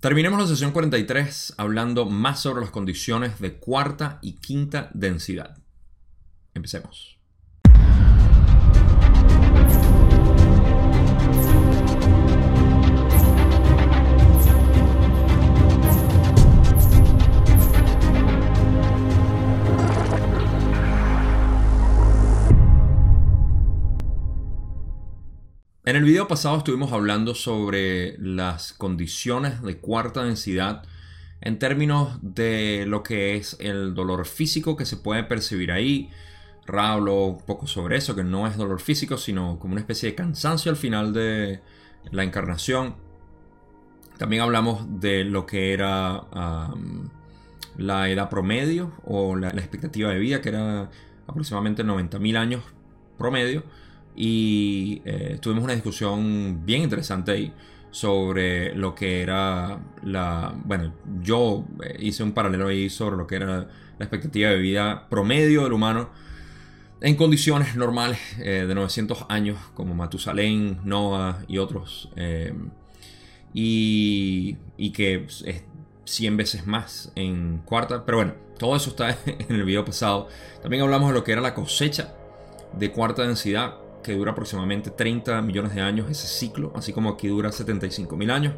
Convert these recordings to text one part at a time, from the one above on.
Terminemos la sesión 43 hablando más sobre las condiciones de cuarta y quinta densidad. Empecemos. En el video pasado estuvimos hablando sobre las condiciones de cuarta densidad en términos de lo que es el dolor físico que se puede percibir ahí. Ra habló un poco sobre eso, que no es dolor físico, sino como una especie de cansancio al final de la encarnación. También hablamos de lo que era la edad promedio o la, la, expectativa de vida, que era aproximadamente 90.000 años promedio y eh, tuvimos una discusión bien interesante ahí sobre lo que era la... Bueno, yo eh, hice un paralelo ahí sobre lo que era la expectativa de vida promedio del humano en condiciones normales eh, de 900 años, como Matusalén, Noah y otros, y, y, que es 100 veces más en cuarta. Pero bueno, todo eso está en el video pasado. También hablamos de lo que era la cosecha de cuarta densidad que dura aproximadamente 30 millones de años ese ciclo, así como aquí dura 75 mil años.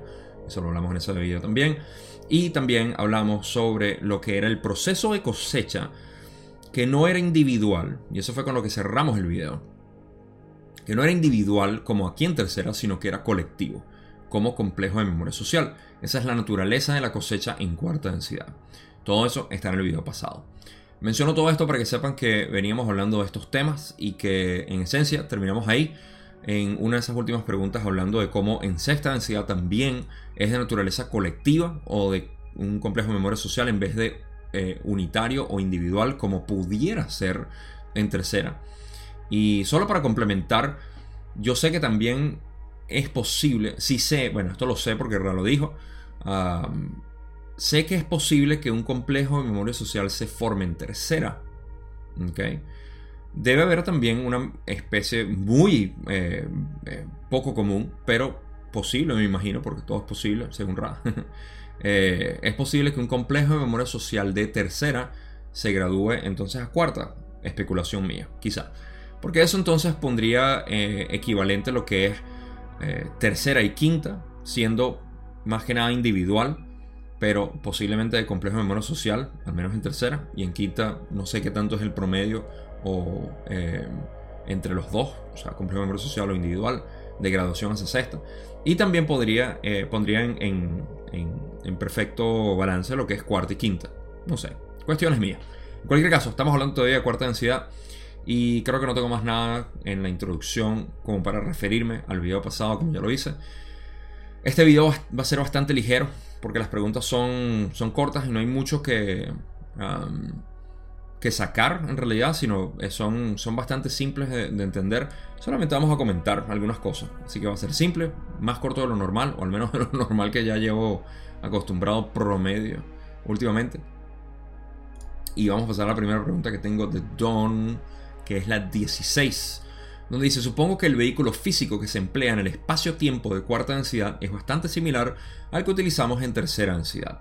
Eso lo hablamos en ese video también. Y también hablamos sobre lo que era el proceso de cosecha, que no era individual, y eso fue con lo que cerramos el video, que no era individual como aquí en tercera, sino que era colectivo, como complejo de memoria social. Esa es la naturaleza de la cosecha en cuarta densidad. Todo eso está en el video pasado. Menciono todo esto para que sepan que veníamos hablando de estos temas y que en esencia terminamos ahí en una de esas últimas preguntas hablando de cómo en sexta densidad también es de naturaleza colectiva o de un complejo de memoria social en vez de eh, unitario o individual como pudiera ser en tercera. Y solo para complementar, yo sé que también es posible, si sé, bueno, esto lo sé porque lo dijo, sé que es posible que un complejo de memoria social se forme en tercera. Debe haber también una especie muy eh, eh, poco común, pero posible, me imagino, porque todo es posible, según Ra. Eh, es posible que un complejo de memoria social de tercera se gradúe entonces a cuarta. Especulación mía, quizá. Porque eso entonces pondría equivalente a lo que es tercera y quinta, siendo más que nada individual pero posiblemente de complejo de memoria social, al menos en tercera, y en quinta no sé qué tanto es el promedio o eh, entre los dos, o sea, complejo de memoria social o individual, de graduación hacia sexta. Y también podría, eh, pondría en, en, perfecto balance lo que es cuarta y quinta. No sé, cuestiones mías. En cualquier caso, estamos hablando todavía de cuarta densidad. Y creo que no tengo más nada en la introducción como para referirme al video pasado como ya lo hice. Este video va a ser bastante ligero porque las preguntas son, son cortas y no hay mucho que, que sacar en realidad, sino eh, son, son bastante simples de, entender. Solamente vamos a comentar algunas cosas, así que va a ser simple, más corto de lo normal, o al menos de lo normal que ya llevo acostumbrado promedio últimamente. Y vamos a pasar a la primera pregunta que tengo de Don, que es la 16 donde dice, supongo que el vehículo físico que se emplea en el espacio-tiempo de cuarta densidad es bastante similar al que utilizamos en tercera densidad.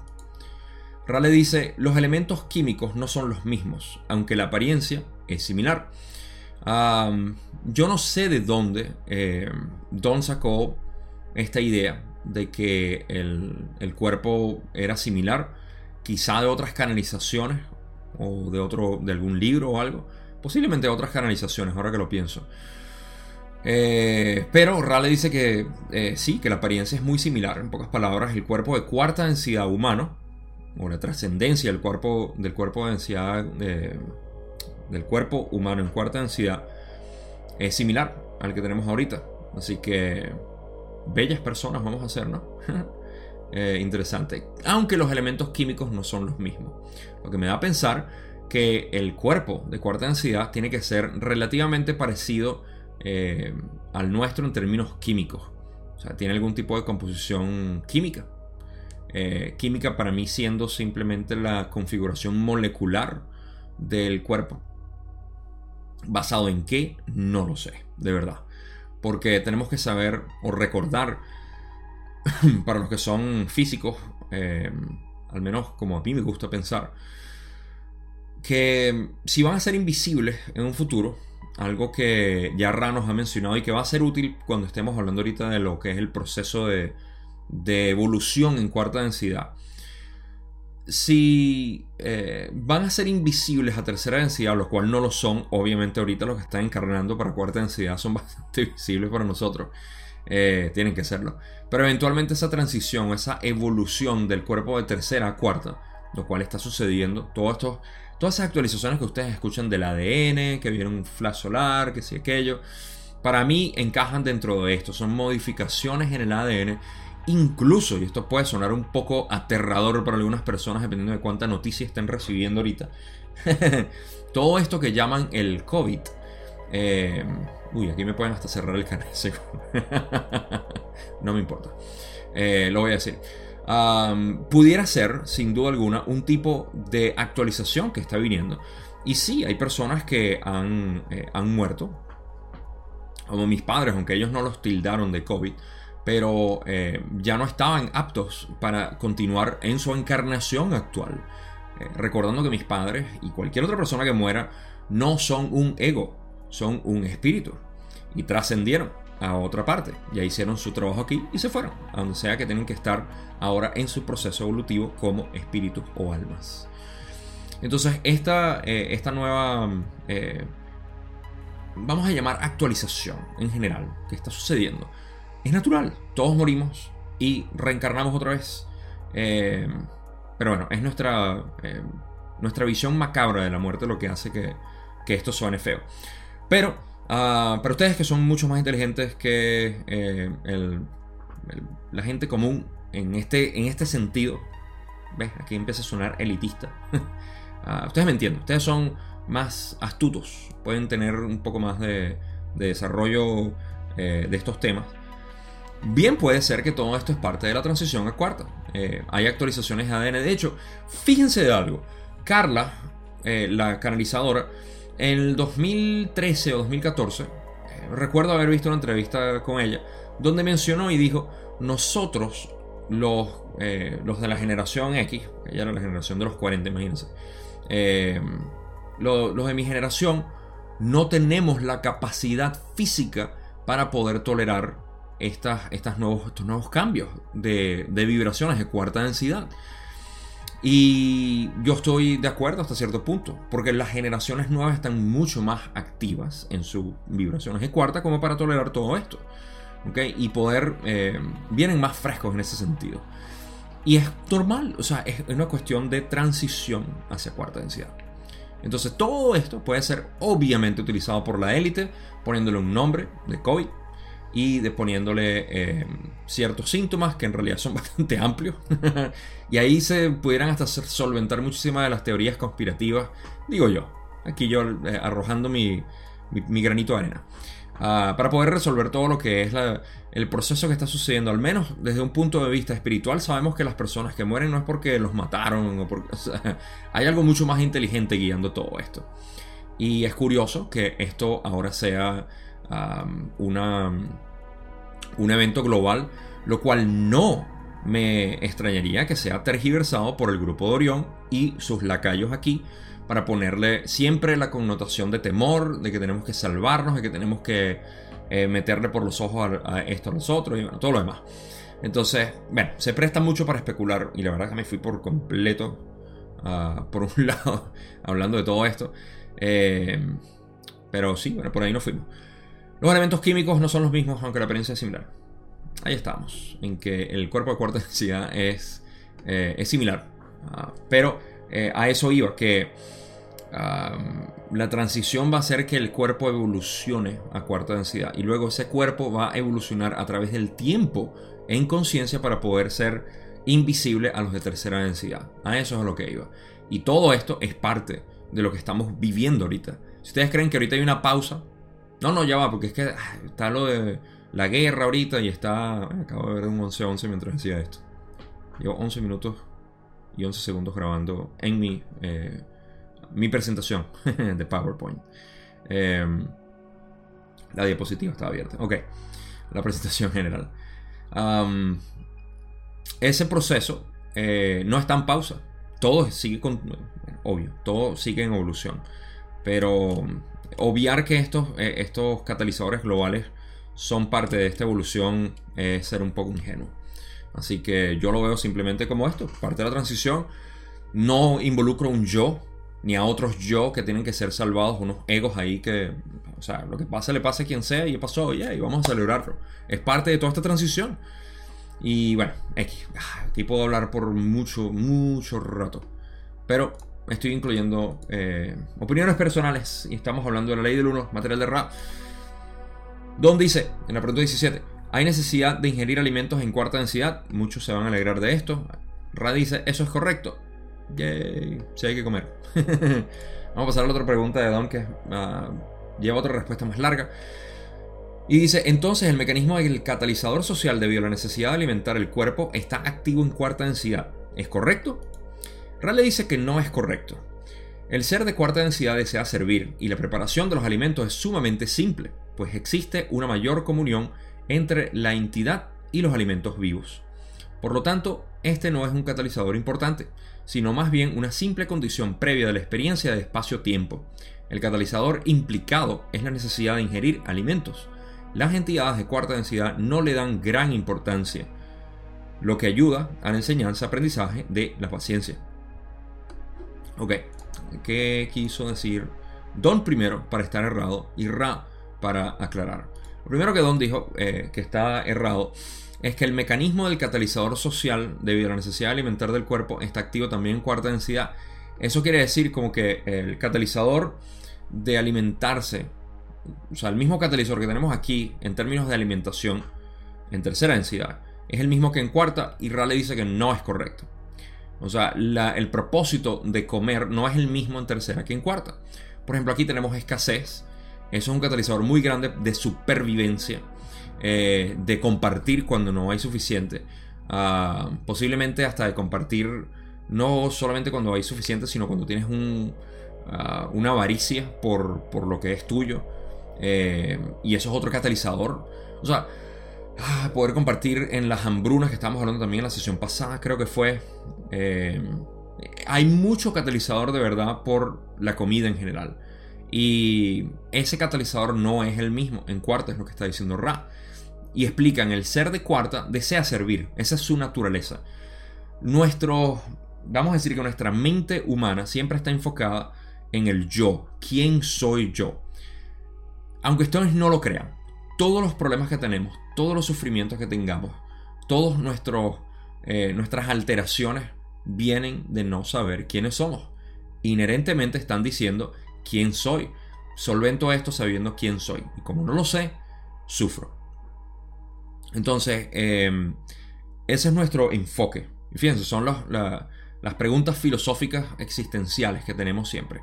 Rale dice, los elementos químicos no son los mismos, aunque la apariencia es similar. yo no sé de dónde eh, Don sacó esta idea de que el, el, cuerpo era similar, quizá de otras canalizaciones o de, otro, de algún libro o algo, posiblemente otras canalizaciones, ahora que lo pienso. Eh, pero Rale dice que eh, sí, que la apariencia es muy similar. En pocas palabras, el cuerpo de cuarta densidad humano, o la trascendencia del cuerpo, del cuerpo de densidad del cuerpo humano en cuarta densidad, es similar al que tenemos ahorita. Así que bellas personas vamos a ser, ¿no? Eh, interesante. Aunque los elementos químicos no son los mismos. Lo que me da a pensar que el cuerpo de cuarta densidad tiene que ser relativamente parecido eh, al nuestro en términos químicos. O sea, tiene algún tipo de composición química. Eh, química para mí siendo simplemente la configuración molecular del cuerpo. ¿Basado en qué? No lo sé, de verdad. Porque tenemos que saber o recordar para los que son físicos, eh, al menos como a mí me gusta pensar, que si van a ser invisibles en un futuro, algo que ya Ranos ha mencionado y que va a ser útil cuando estemos hablando ahorita de lo que es el proceso de, de evolución en cuarta densidad. Si eh, van a ser invisibles a tercera densidad, lo cual no lo son, obviamente ahorita los que están encarnando para cuarta densidad son bastante visibles para nosotros. Eh, tienen que serlo. Pero eventualmente esa transición, esa evolución del cuerpo de tercera a cuarta, lo cual está sucediendo, todo esto, todas esas actualizaciones que ustedes escuchan del ADN, que viene un flash solar, que sí, aquello, para mí encajan dentro de esto. Son modificaciones en el ADN. Incluso, y esto puede sonar un poco aterrador para algunas personas, dependiendo de cuánta noticia estén recibiendo ahorita. todo esto que llaman el COVID. Eh, Uy, aquí me pueden hasta cerrar el canal. no me importa. Eh, lo voy a decir. Pudiera ser, sin duda alguna, un tipo de actualización que está viniendo. Y sí, hay personas que han, eh, han muerto. Como mis padres, aunque ellos no los tildaron de COVID. Pero eh, ya no estaban aptos para continuar en su encarnación actual. recordando que mis padres y cualquier otra persona que muera no son un ego, son un espíritu. Y trascendieron a otra parte. Ya hicieron su trabajo aquí y se fueron, a donde sea que tienen que estar ahora en su proceso evolutivo como espíritus o almas. Entonces, esta, eh, esta nueva, eh, vamos a llamar actualización en general, que está sucediendo, es natural. Todos morimos y reencarnamos otra vez. Eh, pero bueno, es nuestra, nuestra visión macabra de la muerte lo que hace que, que esto suene feo. Pero, uh, para ustedes que son mucho más inteligentes que eh, la gente común en este, en este sentido, ¿ves? Aquí empieza a sonar elitista. uh, ustedes me entienden, ustedes son más astutos, pueden tener un poco más de, desarrollo eh, de estos temas. Bien puede ser que todo esto es parte de la transición a cuarta. Eh, hay actualizaciones de ADN. De hecho, fíjense de algo. Carla, la canalizadora, en el 2013 o 2014, eh, recuerdo haber visto una entrevista con ella, donde mencionó y dijo, nosotros, los, eh, los de la generación X, ella era la generación de los 40, imagínense, eh, los, de mi generación, no tenemos la capacidad física para poder tolerar estas, estas nuevos, estos nuevos cambios de, de vibraciones de cuarta densidad. Y yo estoy de acuerdo hasta cierto punto, porque las generaciones nuevas están mucho más activas en sus vibraciones de cuarta como para tolerar todo esto. Y poder, eh, vienen más frescos en ese sentido. Y es normal, o sea, es una cuestión de transición hacia cuarta densidad. Entonces todo esto puede ser obviamente utilizado por la élite, poniéndole un nombre de COVID y de poniéndole eh, ciertos síntomas que en realidad son bastante amplios. y ahí se pudieran hasta solventar muchísimas de las teorías conspirativas, digo yo, aquí yo eh, arrojando mi, mi, granito de arena. Ah, para poder resolver todo lo que es el proceso que está sucediendo, al menos desde un punto de vista espiritual, sabemos que las personas que mueren no es porque los mataron, hay algo mucho más inteligente guiando todo esto. Y es curioso que esto ahora sea una, un evento global, lo cual no me extrañaría que sea tergiversado por el grupo de Orión y sus lacayos aquí para ponerle siempre la connotación de temor, de que tenemos que salvarnos, de que tenemos que eh, meterle por los ojos a, esto a nosotros y bueno, todo lo demás. Entonces, bueno, se presta mucho para especular y la verdad que me fui por completo ah, por un lado hablando de todo esto. Eh, pero sí, bueno, por ahí nos fuimos. Los elementos químicos no son los mismos, aunque la apariencia es similar. Ahí estamos, en que el cuerpo de cuarta densidad es, eh, es similar. Ah, pero eh, a eso iba, que la transición va a hacer que el cuerpo evolucione a cuarta densidad. Y luego ese cuerpo va a evolucionar a través del tiempo en conciencia para poder ser invisible a los de tercera densidad. A eso es a lo que iba. Y todo esto es parte de lo que estamos viviendo ahorita. Si ustedes creen que ahorita hay una pausa no, no, ya va, porque es que ah, está lo de la guerra ahorita y está. Acabo de ver un 11-11 mientras decía esto. Llevo 11 minutos y 11 segundos grabando en mi, eh, mi presentación de PowerPoint. Em, la diapositiva está abierta. Ok, la presentación general. ese proceso eh, no está en pausa. Todo sigue con, obvio, todo sigue en evolución. Pero obviar que estos, eh, estos catalizadores globales son parte de esta evolución es ser un poco ingenuo. Así que yo lo veo simplemente como esto, parte de la transición. No involucro un yo, ni a otros yo que tienen que ser salvados, unos egos ahí que, o sea, lo que pase le pase a quien sea y pasó, ya, y vamos a celebrarlo. Es parte de toda esta transición. Y bueno, aquí, puedo hablar por mucho, mucho rato. Pero estoy incluyendo eh, opiniones personales y estamos hablando de la ley del 1, material de Ra. Don dice, en la pregunta 17, ¿hay necesidad de ingerir alimentos en cuarta densidad? Muchos se van a alegrar de esto. Ra dice, eso es correcto. Yay, si hay que comer. Vamos a pasar a la otra pregunta de Don que uh, lleva otra respuesta más larga. Y dice, entonces el mecanismo del catalizador social debido a la necesidad de alimentar el cuerpo está activo en cuarta densidad. ¿Es correcto? Raleigh dice que no es correcto. El ser de cuarta densidad desea servir y la preparación de los alimentos es sumamente simple, pues existe una mayor comunión entre la entidad y los alimentos vivos. Por lo tanto, este no es un catalizador importante, sino más bien una simple condición previa de la experiencia de espacio-tiempo. El catalizador implicado es la necesidad de ingerir alimentos las entidades de cuarta densidad no le dan gran importancia, lo que ayuda a la enseñanza-aprendizaje de la paciencia. Ok, ¿qué quiso decir Don primero para estar errado y Ra para aclarar? Lo primero que Don dijo eh, que está errado es que el mecanismo del catalizador social, debido a la necesidad de alimentar del cuerpo, está activo también en cuarta densidad. Eso quiere decir como que el catalizador de alimentarse o sea, el mismo catalizador que tenemos aquí en términos de alimentación en tercera densidad es el mismo que en cuarta y Raleigh dice que no es correcto. O sea, el propósito de comer no es el mismo en tercera que en cuarta. Por ejemplo, aquí tenemos escasez. Eso es un catalizador muy grande de supervivencia, eh, de compartir cuando no hay suficiente. Ah, posiblemente hasta de compartir no solamente cuando hay suficiente, sino cuando tienes un, ah, una avaricia por, por lo que es tuyo. Eh, y eso es otro catalizador. O sea, ah, poder compartir en las hambrunas que estábamos hablando también en la sesión pasada, creo que fue. Eh, hay mucho catalizador de verdad por la comida en general. Y ese catalizador no es el mismo. En cuarta es lo que está diciendo Ra. Y explican, el ser de cuarta desea servir. Esa es su naturaleza. Nuestro, vamos a decir que nuestra mente humana siempre está enfocada en el yo. ¿Quién soy yo? aunque ustedes no lo crean, todos los problemas que tenemos, todos los sufrimientos que tengamos, todas eh, nuestras alteraciones vienen de no saber quiénes somos. Inherentemente están diciendo quién soy. Solvento esto sabiendo quién soy. Y como no lo sé, sufro. Entonces, em, ese es nuestro enfoque. Y fíjense, son las preguntas filosóficas existenciales que tenemos siempre.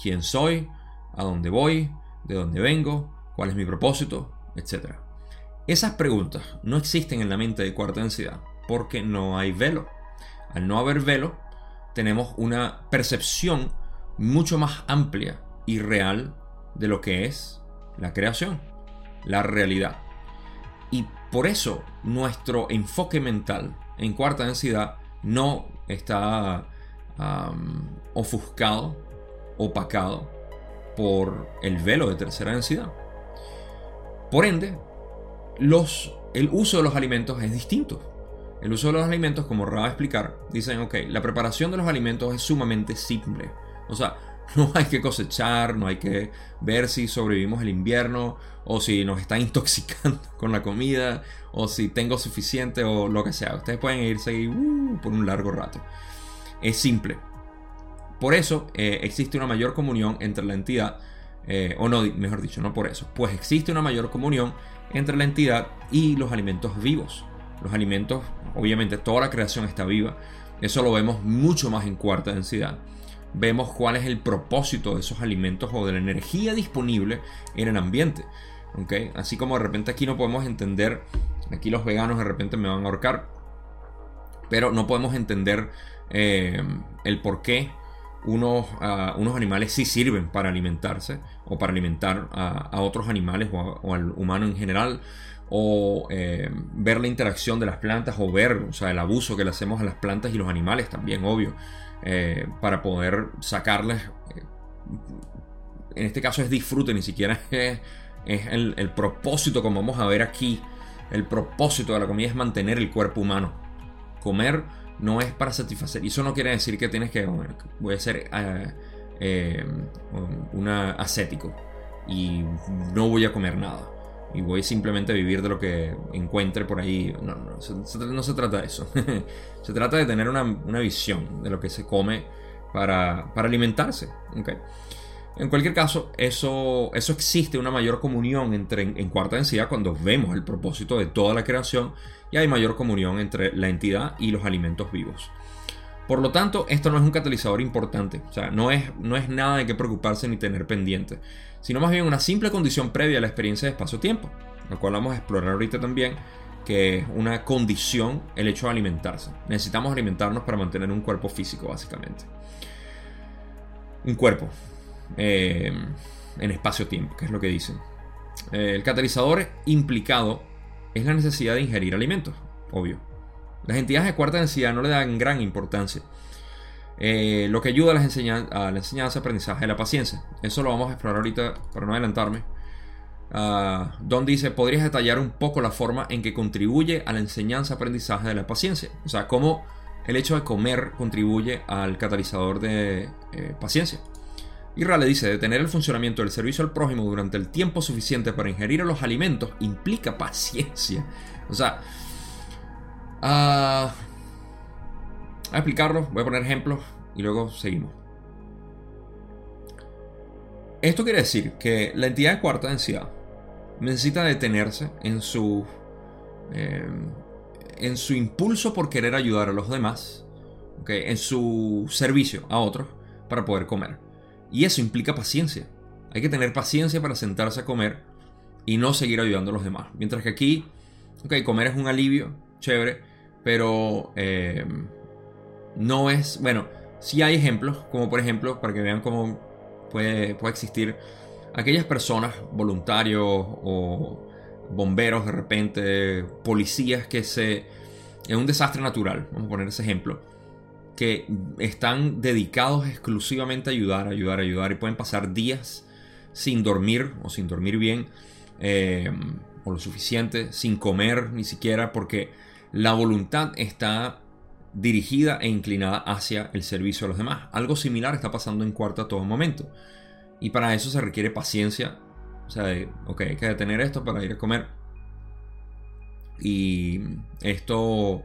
¿Quién soy? ¿A dónde voy? de dónde vengo, cuál es mi propósito, etc. Esas preguntas no existen en la mente de cuarta densidad porque no hay velo. Al no haber velo, tenemos una percepción mucho más amplia y real de lo que es la creación, la realidad. Y por eso nuestro enfoque mental en cuarta densidad no está ofuscado, opacado por el velo de tercera densidad. Por ende, los, el uso de los alimentos es distinto. El uso de los alimentos, como Ra va a explicar, dicen, ok, la preparación de los alimentos es sumamente simple. O sea, no hay que cosechar, no hay que ver si sobrevivimos el invierno, o si nos está intoxicando con la comida, o si tengo suficiente, o lo que sea. Ustedes pueden irse uh, por un largo rato. Es simple. Por eso eh, existe una mayor comunión entre la entidad, eh, o no, mejor dicho, no por eso, pues existe una mayor comunión entre la entidad y los alimentos vivos. Los alimentos, obviamente toda la creación está viva, eso lo vemos mucho más en cuarta densidad. Vemos cuál es el propósito de esos alimentos o de la energía disponible en el ambiente. ¿okay? Así como de repente aquí no podemos entender, aquí los veganos de repente me van a ahorcar, pero no podemos entender eh, el por qué unos, ah, unos animales sí sirven para alimentarse o para alimentar a, otros animales o, al humano en general o eh, ver la interacción de las plantas o ver o sea, el abuso que le hacemos a las plantas y los animales también, obvio, eh, para poder sacarles, eh, en este caso es disfrute, ni siquiera es, el, el, propósito como vamos a ver aquí, el propósito de la comida es mantener el cuerpo humano, comer no es para satisfacer. Y eso no quiere decir que tienes que, voy a ser un ascético y no voy a comer nada. Y voy simplemente a vivir de lo que encuentre por ahí. No, no, se, trata de eso. se trata de tener una, visión de lo que se come para, para alimentarse. ¿okay? En cualquier caso, eso, eso existe una mayor comunión entre, en, cuarta densidad cuando vemos el propósito de toda la creación y hay mayor comunión entre la entidad y los alimentos vivos. Por lo tanto, esto no es un catalizador importante, o sea, no es, no es nada de qué preocuparse ni tener pendiente, sino más bien una simple condición previa a la experiencia de espacio-tiempo, la cual vamos a explorar ahorita también, que es una condición el hecho de alimentarse. Necesitamos alimentarnos para mantener un cuerpo físico, básicamente. Un cuerpo, eh, en espacio-tiempo, que es lo que dicen. Eh, el catalizador implicado es la necesidad de ingerir alimentos, obvio. Las entidades de cuarta densidad no le dan gran importancia. Eh, lo que ayuda a, la enseñanza, aprendizaje de la paciencia. Eso lo vamos a explorar ahorita para no adelantarme. Ah, Don dice, ¿podrías detallar un poco la forma en que contribuye a la enseñanza aprendizaje de la paciencia? O sea, cómo el hecho de comer contribuye al catalizador de paciencia. Irra le dice, detener el funcionamiento del servicio al prójimo durante el tiempo suficiente para ingerir los alimentos implica paciencia. O sea, voy a explicarlo, voy a poner ejemplos y luego seguimos. Esto quiere decir que la entidad de cuarta densidad necesita detenerse en su, eh, en su impulso por querer ayudar a los demás, en su servicio a otros para poder comer. Y eso implica paciencia. Hay que tener paciencia para sentarse a comer y no seguir ayudando a los demás. Mientras que aquí, ok, comer es un alivio, chévere, pero eh, no es, bueno, sí hay ejemplos, como por ejemplo, para que vean cómo puede, puede existir aquellas personas, voluntarios o bomberos de repente, policías que se... en un desastre natural, vamos a poner ese ejemplo, que están dedicados exclusivamente a ayudar, ayudar, ayudar y pueden pasar días sin dormir o sin dormir bien eh, o lo suficiente, sin comer ni siquiera porque la voluntad está dirigida e inclinada hacia el servicio a los demás. Algo similar está pasando en cuarto a todo momento. Y para eso se requiere paciencia. O sea, ok, hay que detener esto para ir a comer. Y esto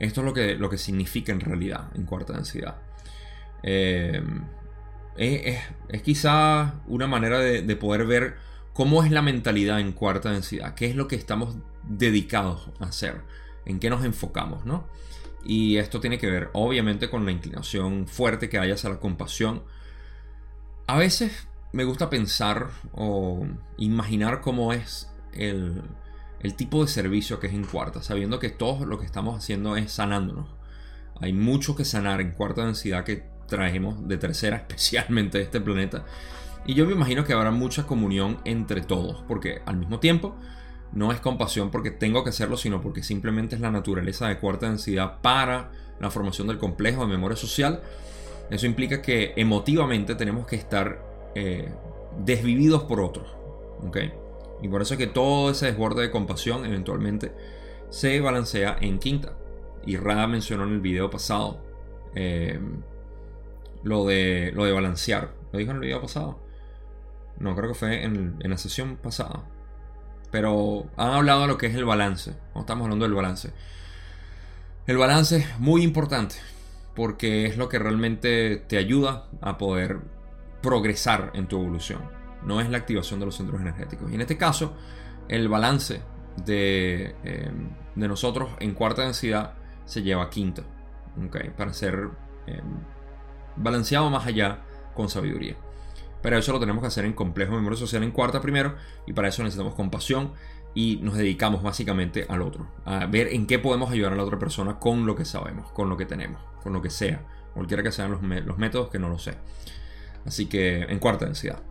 esto es lo que, lo que significa en realidad en cuarta densidad. Eh, es, quizá una manera de, poder ver cómo es la mentalidad en cuarta densidad, qué es lo que estamos dedicados a hacer, en qué nos enfocamos, ¿no? Y esto tiene que ver obviamente con la inclinación fuerte que hay hacia la compasión. A veces me gusta pensar o imaginar cómo es el, el tipo de servicio que es en cuarta, sabiendo que todo lo que estamos haciendo es sanándonos. Hay mucho que sanar en cuarta densidad que traemos de tercera, especialmente de este planeta. Y yo me imagino que habrá mucha comunión entre todos, porque al mismo tiempo no es compasión porque tengo que hacerlo, sino porque simplemente es la naturaleza de cuarta densidad para la formación del complejo de memoria social. Eso implica que emotivamente tenemos que estar eh, desvividos por otros. ¿okay? Y por eso es que todo ese desborde de compasión eventualmente se balancea en quinta. Y Rada mencionó en el video pasado eh, lo, de, lo de balancear. ¿Lo dijo en el video pasado? No, creo que fue en, la sesión pasada. Pero han hablado de lo que es el balance. Estamos hablando del balance. El balance es muy importante porque es lo que realmente te ayuda a poder progresar en tu evolución no es la activación de los centros energéticos. Y en este caso, el balance de, eh, nosotros en cuarta densidad se lleva a quinta, para ser eh, balanceado más allá con sabiduría. Pero eso lo tenemos que hacer en complejo de memoria social en cuarta primero, y para eso necesitamos compasión y nos dedicamos básicamente al otro, a ver en qué podemos ayudar a la otra persona con lo que sabemos, con lo que tenemos, con lo que sea, cualquiera que sean los, los métodos que no lo sé. Así que en cuarta densidad.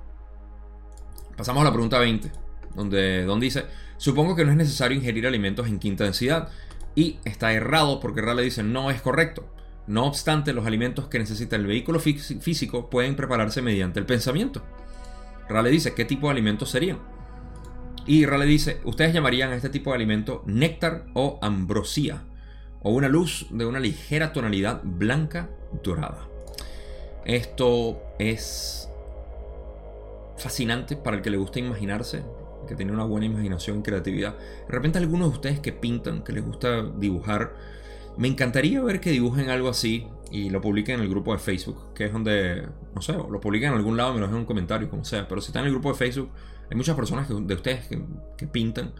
Pasamos a la pregunta 20, donde Don dice, supongo que no es necesario ingerir alimentos en quinta densidad y está errado porque Rale dice no es correcto. No obstante, los alimentos que necesita el vehículo físico pueden prepararse mediante el pensamiento. Rale dice, ¿qué tipo de alimentos serían? Y Rale dice, ustedes llamarían a este tipo de alimento néctar o ambrosía, o una luz de una ligera tonalidad blanca dorada. Esto es fascinante para el que le gusta imaginarse, que tiene una buena imaginación y creatividad. De repente algunos de ustedes que pintan, que les gusta dibujar, me encantaría ver que dibujen algo así y lo publiquen en el grupo de Facebook, que es donde, no sé, lo publiquen en algún lado, me lo dejen en un comentario, como sea. Pero si están en el grupo de Facebook, hay muchas personas de ustedes que, que pintan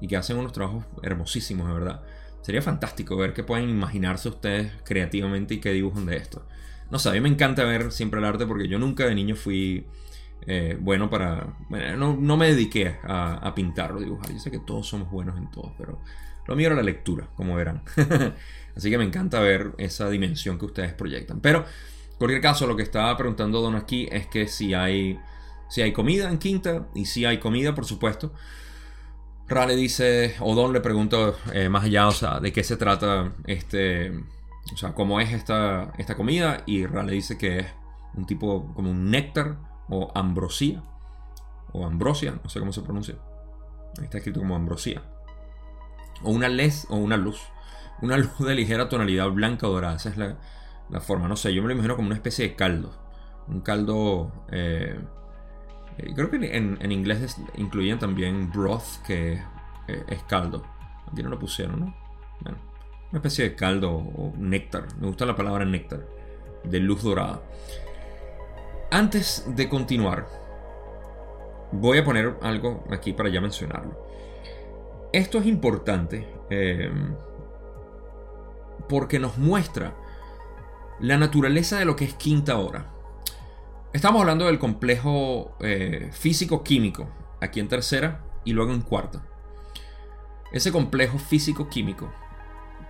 y que hacen unos trabajos hermosísimos, de verdad. Sería fantástico ver que pueden imaginarse ustedes creativamente y que dibujan de esto. No sé, a mí me encanta ver siempre el arte porque yo nunca de niño fui eh, bueno para... Bueno, no, me dediqué a, pintar o dibujar. Yo sé que todos somos buenos en todo, pero lo mío era la lectura, como verán. Así que me encanta ver esa dimensión que ustedes proyectan. Pero, en cualquier caso, lo que estaba preguntando Don aquí es que si hay, si hay comida en Quinta, y si hay comida, por supuesto. Rale dice, o Don le pregunta eh, más allá, o sea, de qué se trata este, o sea, cómo es esta, esta comida, y Rale dice que es un tipo como un néctar o ambrosía, o ambrosia, no sé cómo se pronuncia. Está escrito como ambrosía. O una les o una luz. Una luz de ligera tonalidad blanca o dorada. Esa es la, forma. No sé, yo me lo imagino como una especie de caldo. Un caldo. Eh, eh, creo que en, inglés incluyen también broth, que eh, es caldo. Aquí no lo pusieron, ¿no? Bueno, una especie de caldo o néctar. Me gusta la palabra néctar. De luz dorada. Antes de continuar, voy a poner algo aquí para ya mencionarlo. Esto es importante em, porque nos muestra la naturaleza de lo que es quinta hora. Estamos hablando del complejo eh, físico-químico, aquí en tercera y luego en cuarta. Ese complejo físico-químico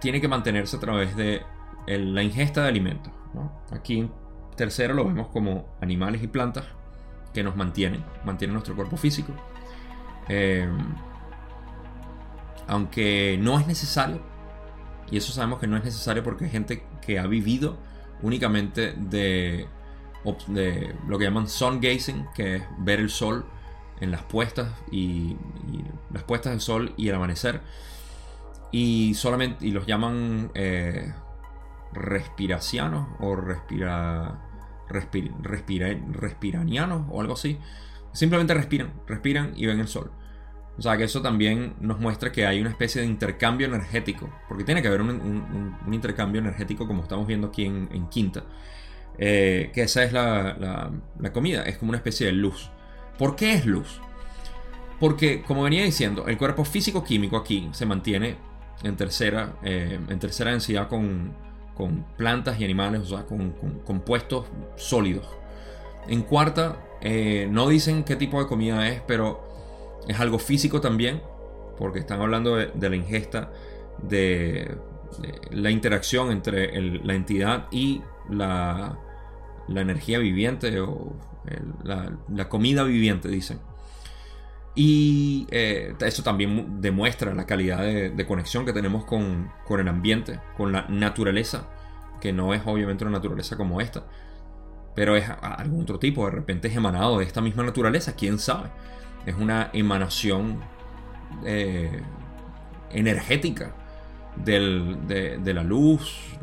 tiene que mantenerse a través de la ingesta de alimentos. Aquí Tercero lo vemos como animales y plantas que nos mantienen, mantienen nuestro cuerpo físico. Eh, aunque no es necesario, y eso sabemos que no es necesario porque hay gente que ha vivido únicamente de, de lo que llaman sun gazing, que es ver el sol en las puestas y, las puestas del sol y el amanecer. Y solamente y los llaman eh, respiracianos o respira, respiranianos o algo así. Simplemente respiran, respiran y ven el sol. O sea que eso también nos muestra que hay una especie de intercambio energético, porque tiene que haber un, intercambio energético como estamos viendo aquí en, Quinta. Eh, que esa es la, comida, es como una especie de luz. ¿Por qué es luz? Porque, como venía diciendo, el cuerpo físico-químico aquí se mantiene en tercera, eh, en tercera densidad con, con plantas y animales, o sea, con, compuestos sólidos. En cuarta, eh, no dicen qué tipo de comida es, pero es algo físico también, porque están hablando de, la ingesta, de, la interacción entre la entidad y la, energía viviente o la, comida viviente, dicen. Y eh, eso también demuestra la calidad de, conexión que tenemos con, el ambiente, con la naturaleza, que no es obviamente una naturaleza como esta, pero es algún otro tipo, de repente es emanado de esta misma naturaleza, quién sabe. Es una emanación eh, energética de, la luz,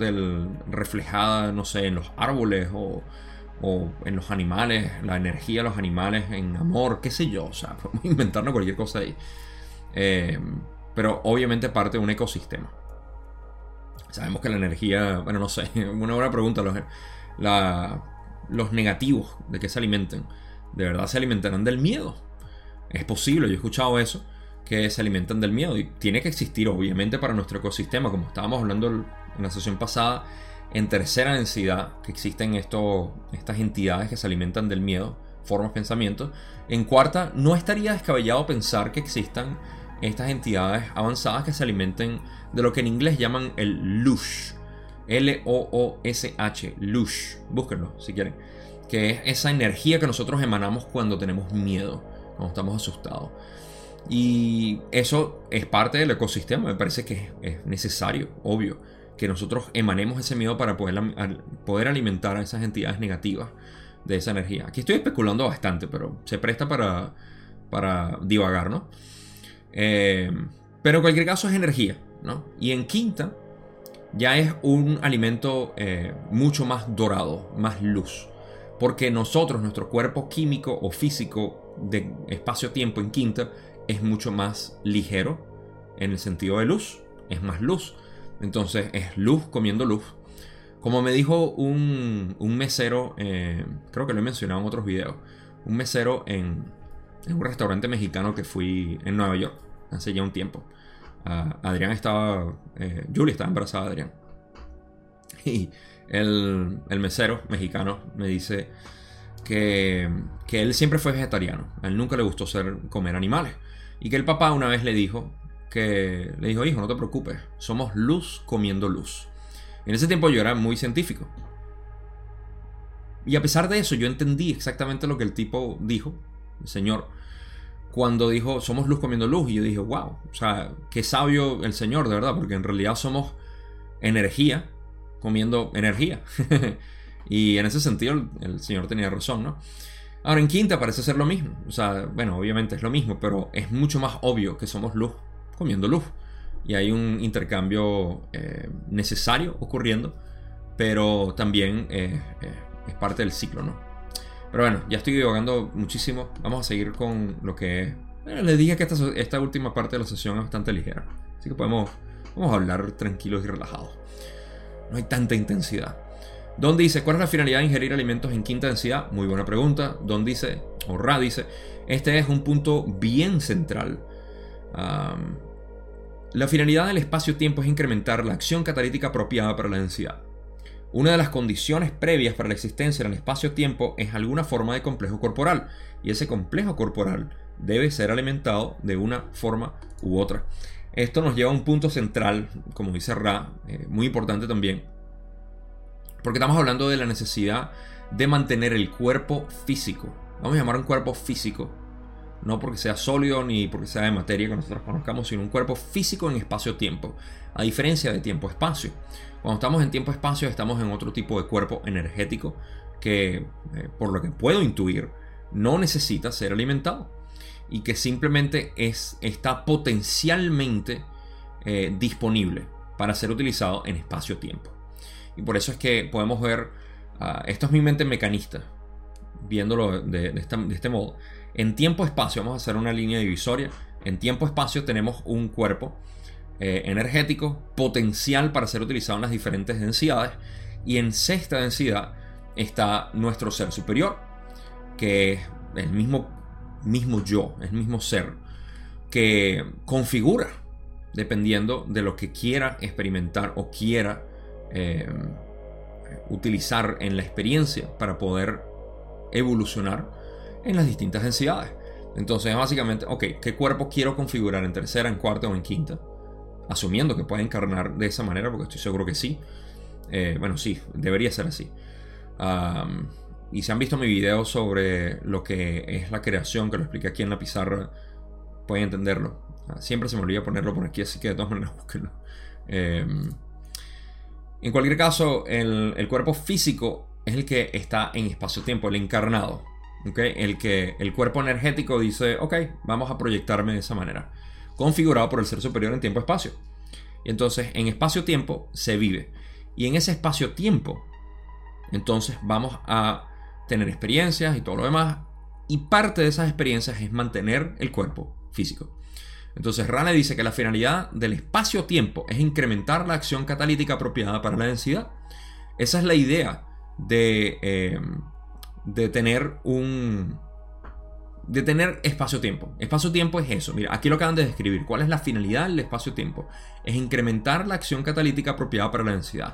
reflejada, no sé, en los árboles o o en los animales, la energía los animales en amor, qué sé yo, o sea, podemos inventarnos cualquier cosa ahí. Eh, pero obviamente parte de un ecosistema. Sabemos que la energía, bueno, no sé, una buena pregunta, los, los negativos de que se alimenten, ¿de verdad se alimentarán del miedo? Es posible, yo he escuchado eso, que se alimentan del miedo y tiene que existir obviamente para nuestro ecosistema, como estábamos hablando en la sesión pasada, en tercera densidad, que existen estas entidades que se alimentan del miedo, formas, pensamientos. En cuarta, no estaría descabellado pensar que existan estas entidades avanzadas que se alimenten de lo que en inglés llaman el lush. L-O-O-S-H, lush. Búsquenlo si quieren. Que es esa energía que nosotros emanamos cuando tenemos miedo, cuando estamos asustados. Y eso es parte del ecosistema, me parece que es necesario, obvio, que nosotros emanemos ese miedo para poder, alimentar a esas entidades negativas de esa energía. Aquí estoy especulando bastante, pero se presta para, para divagar, ¿no? Eh, pero en cualquier caso es energía, ¿no? Y en quinta ya es un alimento eh, mucho más dorado, más luz. Porque nosotros, nuestro cuerpo químico o físico de espacio-tiempo en quinta es mucho más ligero en el sentido de luz, es más luz. Entonces es luz comiendo luz. Como me dijo un, mesero, eh, creo que lo he mencionado en otros videos, un mesero en, un restaurante mexicano que fui en Nueva York hace ya un tiempo. Ah, Adrián estaba, eh, Julie estaba embarazada de Adrián. Y el, el, mesero mexicano me dice que, que él siempre fue vegetariano, a él nunca le gustó ser, comer animales. Y que el papá una vez le dijo que le dijo, hijo, no te preocupes, somos luz comiendo luz. En ese tiempo yo era muy científico. Y a pesar de eso, yo entendí exactamente lo que el tipo dijo, el señor, cuando dijo, somos luz comiendo luz. Y yo dije, wow, o sea, qué sabio el señor, de verdad, porque en realidad somos energía comiendo energía. y en ese sentido, el, señor tenía razón, ¿no? Ahora en quinta parece ser lo mismo. O sea, bueno, obviamente es lo mismo, pero es mucho más obvio que somos luz comiendo luz. Y hay un intercambio eh, necesario ocurriendo, pero también eh, eh, es parte del ciclo, ¿no? Pero bueno, ya estoy divagando muchísimo. Vamos a seguir con lo que... les dije que esta, esta, última parte de la sesión es bastante ligera. Así que podemos, podemos hablar tranquilos y relajados. No hay tanta intensidad. Don dice, ¿cuál es la finalidad de ingerir alimentos en quinta densidad? Muy buena pregunta. Don dice, o Ra dice, este es un punto bien central. La finalidad del espacio-tiempo es incrementar la acción catalítica apropiada para la densidad. Una de las condiciones previas para la existencia en el espacio-tiempo es alguna forma de complejo corporal, y ese complejo corporal debe ser alimentado de una forma u otra. Esto nos lleva a un punto central, como dice Ra, eh, muy importante también, porque estamos hablando de la necesidad de mantener el cuerpo físico. Vamos a llamar un cuerpo físico. No porque sea sólido ni porque sea de materia que nosotros conozcamos, sino un cuerpo físico en espacio-tiempo. A diferencia de tiempo-espacio. Cuando estamos en tiempo-espacio estamos en otro tipo de cuerpo energético que, eh, por lo que puedo intuir, no necesita ser alimentado. Y que simplemente es, está potencialmente eh, disponible para ser utilizado en espacio-tiempo. Y por eso es que podemos ver, ah, esto es mi mente mecanista, viéndolo de, este modo. En tiempo-espacio, vamos a hacer una línea divisoria. En tiempo-espacio tenemos un cuerpo eh, energético potencial para ser utilizado en las diferentes densidades. Y en sexta densidad está nuestro ser superior, que es el mismo, mismo yo, el mismo ser, que configura dependiendo de lo que quiera experimentar o quiera eh, utilizar en la experiencia para poder evolucionar en las distintas densidades. Entonces, básicamente, ok, ¿qué cuerpo quiero configurar en tercera, en cuarta o en quinta? Asumiendo que puede encarnar de esa manera, porque estoy seguro que sí. Eh, bueno, sí, debería ser así. y si han visto mi video sobre lo que es la creación, que lo expliqué aquí en la pizarra, pueden entenderlo. Ah, siempre se me olvida ponerlo por aquí, así que de todas maneras búsquenlo. Em, en cualquier caso, el, cuerpo físico es el que está en espacio-tiempo, el encarnado. El que el cuerpo energético dice, ok, vamos a proyectarme de esa manera. Configurado por el ser superior en tiempo-espacio. Y entonces en espacio-tiempo se vive. Y en ese espacio-tiempo, entonces vamos a tener experiencias y todo lo demás. Y parte de esas experiencias es mantener el cuerpo físico. Entonces Rane dice que la finalidad del espacio-tiempo es incrementar la acción catalítica apropiada para la densidad. Esa es la idea de, em, de tener un... De tener espacio-tiempo. Espacio-tiempo es eso. Mira, aquí lo acaban de describir. ¿Cuál es la finalidad del espacio-tiempo? Es incrementar la acción catalítica apropiada para la densidad.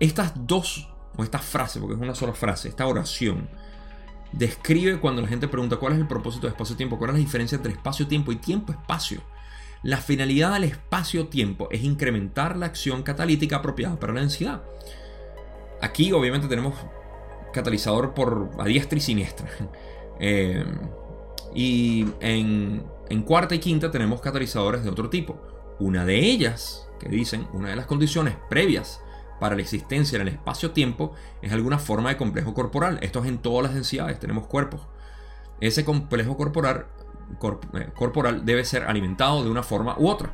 Estas dos, o esta frase, porque es una sola frase, esta oración, describe cuando la gente pregunta cuál es el propósito de espacio-tiempo, cuál es la diferencia entre espacio-tiempo y tiempo-espacio. La finalidad del espacio-tiempo es incrementar la acción catalítica apropiada para la densidad. Aquí obviamente tenemos catalizador por a diestra y siniestra. Eh, y en, en cuarta y quinta tenemos catalizadores de otro tipo. Una de ellas, que dicen, una de las condiciones previas para la existencia en el espacio-tiempo es alguna forma de complejo corporal. Esto es en todas las densidades, tenemos cuerpos. Ese complejo corporal, eh, debe ser alimentado de una forma u otra.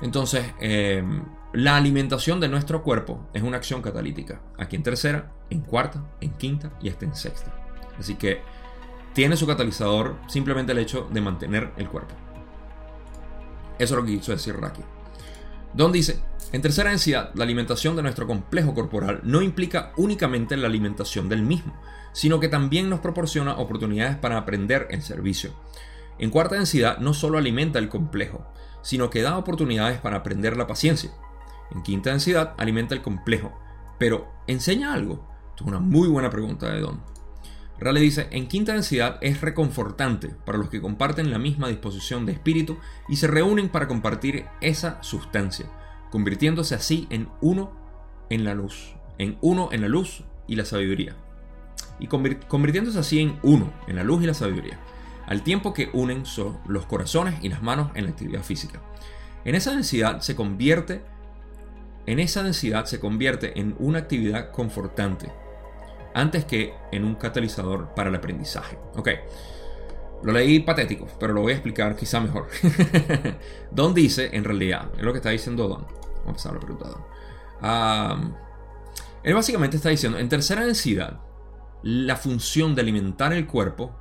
Entonces, em, la alimentación de nuestro cuerpo es una acción catalítica. Aquí en tercera, en cuarta, en quinta y hasta en sexta. Así que tiene su catalizador simplemente el hecho de mantener el cuerpo. Eso es lo que quiso decir Raki. Don dice, en tercera densidad, la alimentación de nuestro complejo corporal no implica únicamente la alimentación del mismo, sino que también nos proporciona oportunidades para aprender el servicio. En cuarta densidad no solo alimenta el complejo, sino que da oportunidades para aprender la paciencia. En quinta densidad alimenta el complejo, pero ¿enseña algo? es una muy buena pregunta de Don. Rale dice, en quinta densidad es reconfortante para los que comparten la misma disposición de espíritu y se reúnen para compartir esa sustancia, convirtiéndose así en uno en la luz, en uno en la luz y la sabiduría. Y convirtiéndose así en uno en la luz y la sabiduría, al tiempo que unen los corazones y las manos en la actividad física. En esa densidad se convierte en esa densidad se convierte en una actividad confortante, antes que en un catalizador para el aprendizaje. Ok, lo leí patético, pero lo voy a explicar quizá mejor. Don dice, en realidad, es lo que está diciendo Don. Vamos a a la pregunta Don. él básicamente está diciendo, en tercera densidad, la función de alimentar el cuerpo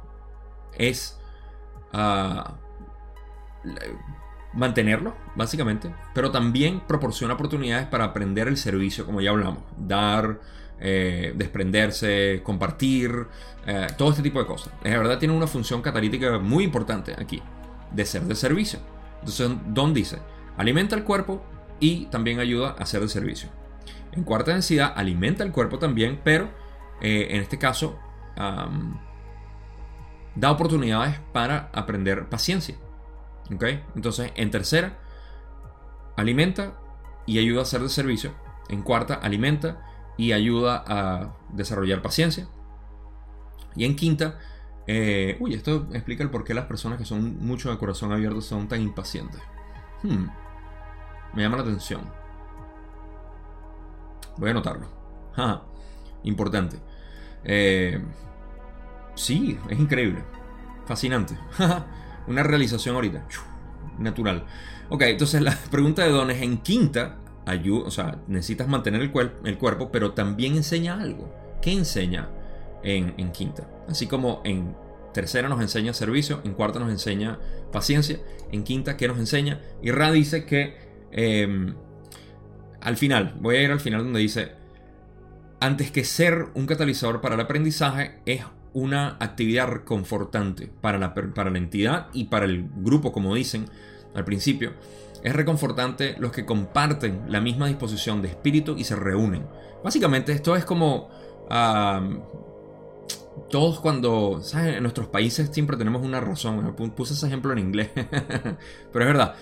es ah, mantenerlo, básicamente, pero también proporciona oportunidades para aprender el servicio, como ya hablamos, dar, eh, desprenderse, compartir, eh, todo este tipo de cosas. Es verdad, tiene una función catalítica muy importante aquí, de ser de servicio. Entonces, Don dice, alimenta el cuerpo y también ayuda a ser de servicio. En cuarta densidad, alimenta el cuerpo también, pero eh, en este caso, da oportunidades para aprender paciencia. Entonces, en tercera, alimenta y ayuda a ser de servicio. En cuarta, alimenta y ayuda a desarrollar paciencia. Y en quinta, eh, uy, esto explica el por qué las personas que son mucho de corazón abierto son tan impacientes. Hmm, me llama la atención. Voy a anotarlo. importante. Eh, sí, es increíble. Fascinante. Una realización ahorita. Natural. Ok, entonces la pregunta de Don es en quinta ayuda, o sea, necesitas mantener el, el, cuerpo, pero también enseña algo. ¿Qué enseña en, quinta? Así como en tercera nos enseña servicio, en cuarta nos enseña paciencia, en quinta, ¿qué nos enseña? Y Ra dice que em, al final, voy a ir al final donde dice, antes que ser un catalizador para el aprendizaje, es una actividad reconfortante para la, para la entidad y para el grupo, como dicen al principio es reconfortante los que comparten la misma disposición de espíritu y se reúnen. Básicamente esto es como... todos cuando. En nuestros países siempre tenemos una razón. Puse ese ejemplo en inglés. Pero es verdad.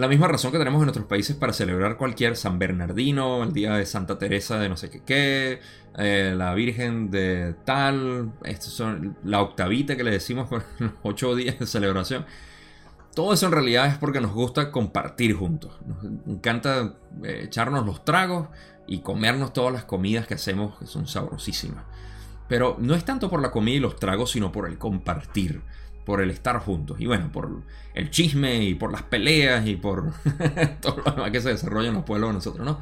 La misma razón que tenemos en nuestros países para celebrar cualquier San Bernardino, el día de Santa Teresa de no sé qué eh, la Virgen de tal, estos son la octavita que le decimos con los ocho días de celebración. Todo eso en realidad es porque nos gusta compartir juntos. Nos encanta eh, echarnos los tragos y comernos todas las comidas que hacemos que son sabrosísimas. Pero no es tanto por la comida y los tragos, sino por el compartir, por el estar juntos. Y bueno, por el chisme y por las peleas y por todo lo demás que se desarrolla en los pueblos de nosotros, ¿no?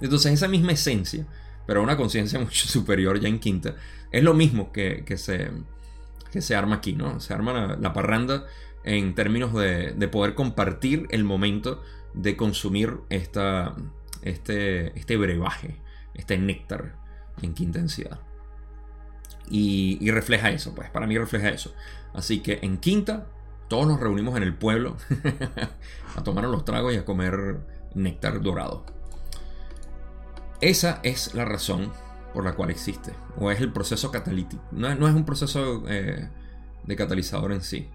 Entonces esa misma esencia, pero una conciencia mucho superior ya en quinta, es lo mismo que, se, que se arma aquí, ¿no? Se arma la parranda en términos de, poder compartir el momento de consumir esta, este, este brebaje, este néctar en quinta densidad. Y, refleja eso, pues para mí refleja eso. Así que en quinta, todos nos reunimos en el pueblo a tomar los tragos y a comer néctar dorado. Esa es la razón por la cual existe, o es el proceso catalítico. No, es un proceso eh, de catalizador en sí.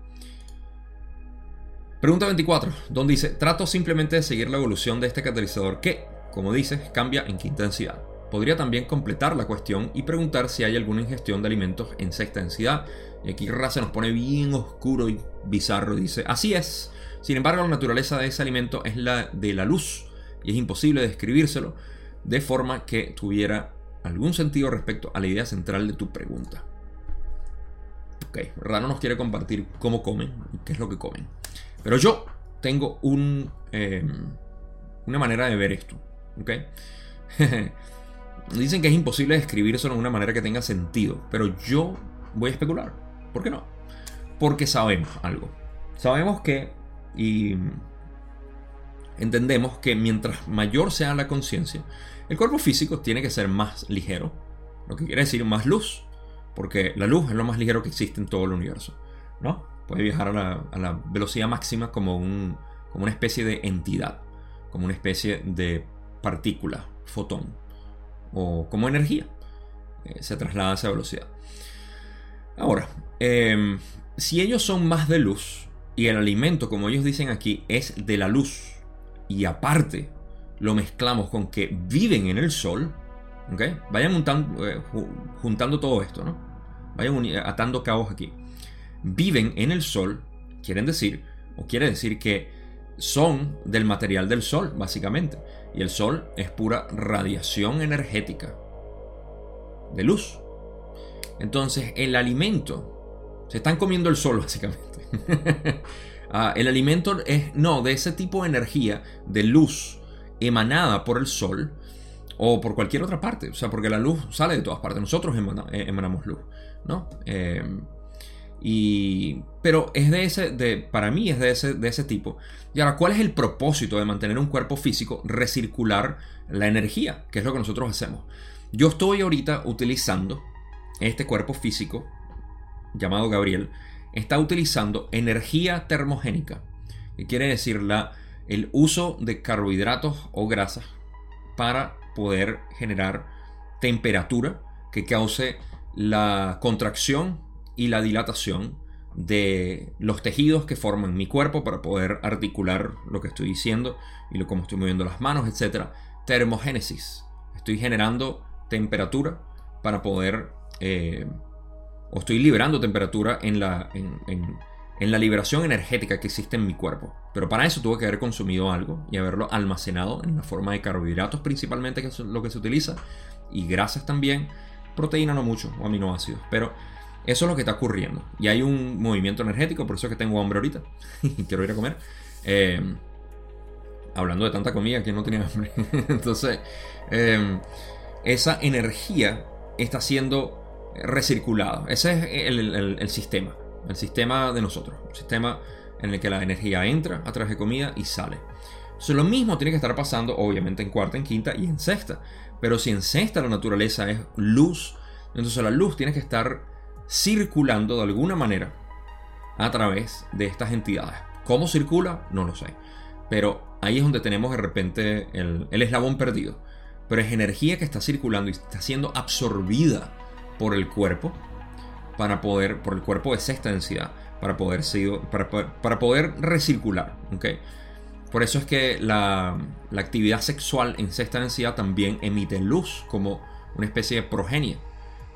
Pregunta 24, donde dice, trato simplemente de seguir la evolución de este catalizador que, como dices, cambia en quinta densidad. Podría también completar la cuestión y preguntar si hay alguna ingestión de alimentos en sexta densidad. Y aquí Ra se nos pone bien oscuro y bizarro. Dice, así es. Sin embargo, la naturaleza de ese alimento es la de la luz y es imposible describírselo de forma que tuviera algún sentido respecto a la idea central de tu pregunta. Ok, Rano nos quiere compartir cómo comen y qué es lo que comen. Pero yo tengo un, em, una manera de ver esto. Ok. Dicen que es imposible describir eso de una manera que tenga sentido, pero yo voy a especular. ¿Por qué no? Porque sabemos algo. Sabemos que y entendemos que mientras mayor sea la conciencia, el cuerpo físico tiene que ser más ligero, lo que quiere decir más luz, porque la luz es lo más ligero que existe en todo el universo, ¿no? Puede viajar a la, velocidad máxima como, un, como una especie de entidad, como una especie de partícula, fotón, o como energía. Eh, se traslada a esa velocidad. Ahora, em, si ellos son más de luz, y el alimento, como ellos dicen aquí, es de la luz, y aparte lo mezclamos con que viven en el sol, ¿ok? Vayan juntando, eh, juntando todo esto, ¿no? Vayan atando cabos aquí. Viven en el sol, quieren decir, o quiere decir que son del material del sol, básicamente. Y el sol es pura radiación energética de luz. Entonces, el alimento, se están comiendo el sol, básicamente. Ah, el alimento es, no, de ese tipo de energía, de luz emanada por el sol o por cualquier otra parte. O sea, porque la luz sale de todas partes. Nosotros eh, emanamos luz, ¿no? Em, y, pero es de ese, de, para mí es de ese, de ese tipo. Y ahora, ¿cuál es el propósito de mantener un cuerpo físico? Recircular la energía, que es lo que nosotros hacemos. Yo estoy ahorita utilizando este cuerpo físico, llamado Gabriel, está utilizando energía termogénica, que quiere decir la, el uso de carbohidratos o grasas para poder generar temperatura que cause la contracción y la dilatación de los tejidos que forman mi cuerpo para poder articular lo que estoy diciendo y lo, como estoy moviendo las manos, etc. Termogénesis. Estoy generando temperatura para poder eh, o estoy liberando temperatura en la, en, la liberación energética que existe en mi cuerpo. Pero para eso tuve que haber consumido algo y haberlo almacenado en una forma de carbohidratos principalmente, que es lo que se utiliza, y grasas también, proteína no mucho, o aminoácidos. Pero eso es lo que está ocurriendo. Y hay un movimiento energético, por eso es que tengo hambre ahorita y quiero ir a comer. Eh, hablando de tanta comida que no tenía hambre. Entonces, eh, esa energía está siendo recirculado. Ese es el, sistema, el sistema de nosotros, un sistema en el que la energía entra a través de comida y sale. lo mismo tiene que estar pasando obviamente en cuarta, en quinta y en sexta. Pero si en sexta la naturaleza es luz, entonces la luz tiene que estar circulando de alguna manera a través de estas entidades. ¿Cómo circula? No lo sé. Pero ahí es donde tenemos de repente el, el eslabón perdido. Pero es energía que está circulando y está siendo absorbida por el cuerpo para poder, por el cuerpo de sexta densidad, para poder, para, para poder recircular. ¿okay? Por eso es que la, la, actividad sexual en sexta densidad también emite luz como una especie de progenie,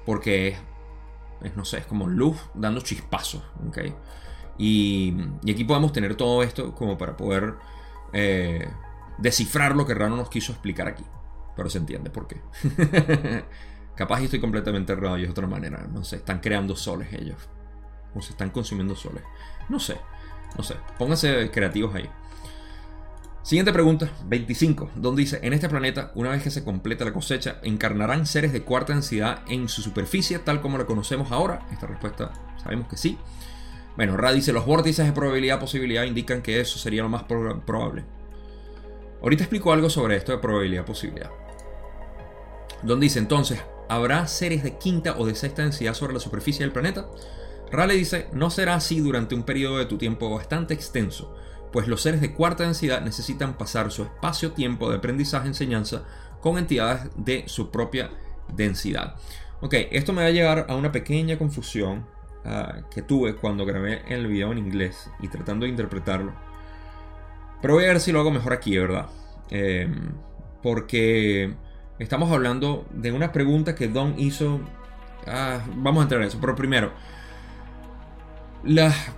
porque es, no sé, es como luz dando chispazos. ¿okay? Y, y, aquí podemos tener todo esto como para poder eh, descifrar lo que Rano nos quiso explicar aquí. Pero se entiende por qué. Capaz estoy completamente errado y de otra manera. No sé, están creando soles ellos. O se están consumiendo soles. No sé, no sé. Pónganse creativos ahí. Siguiente pregunta, 25, donde dice, en este planeta, una vez que se complete la cosecha, ¿encarnarán seres de cuarta densidad en su superficie tal como la conocemos ahora? Esta respuesta sabemos que sí. Bueno, Ra dice, los vórtices de probabilidad-posibilidad indican que eso sería lo más probable. Ahorita explico algo sobre esto de probabilidad-posibilidad. Donde dice entonces, ¿Habrá seres de quinta o de sexta densidad sobre la superficie del planeta? Raleigh dice, no será así durante un periodo de tu tiempo bastante extenso, pues los seres de cuarta densidad necesitan pasar su espacio-tiempo de aprendizaje-enseñanza con entidades de su propia densidad. Ok, esto me va a llevar a una pequeña confusión ah, que tuve cuando grabé el video en inglés y tratando de interpretarlo. Pero voy a ver si lo hago mejor aquí, ¿verdad? Em, porque estamos hablando de una pregunta que Don hizo. Ah, vamos a entrar en eso. Pero primero, las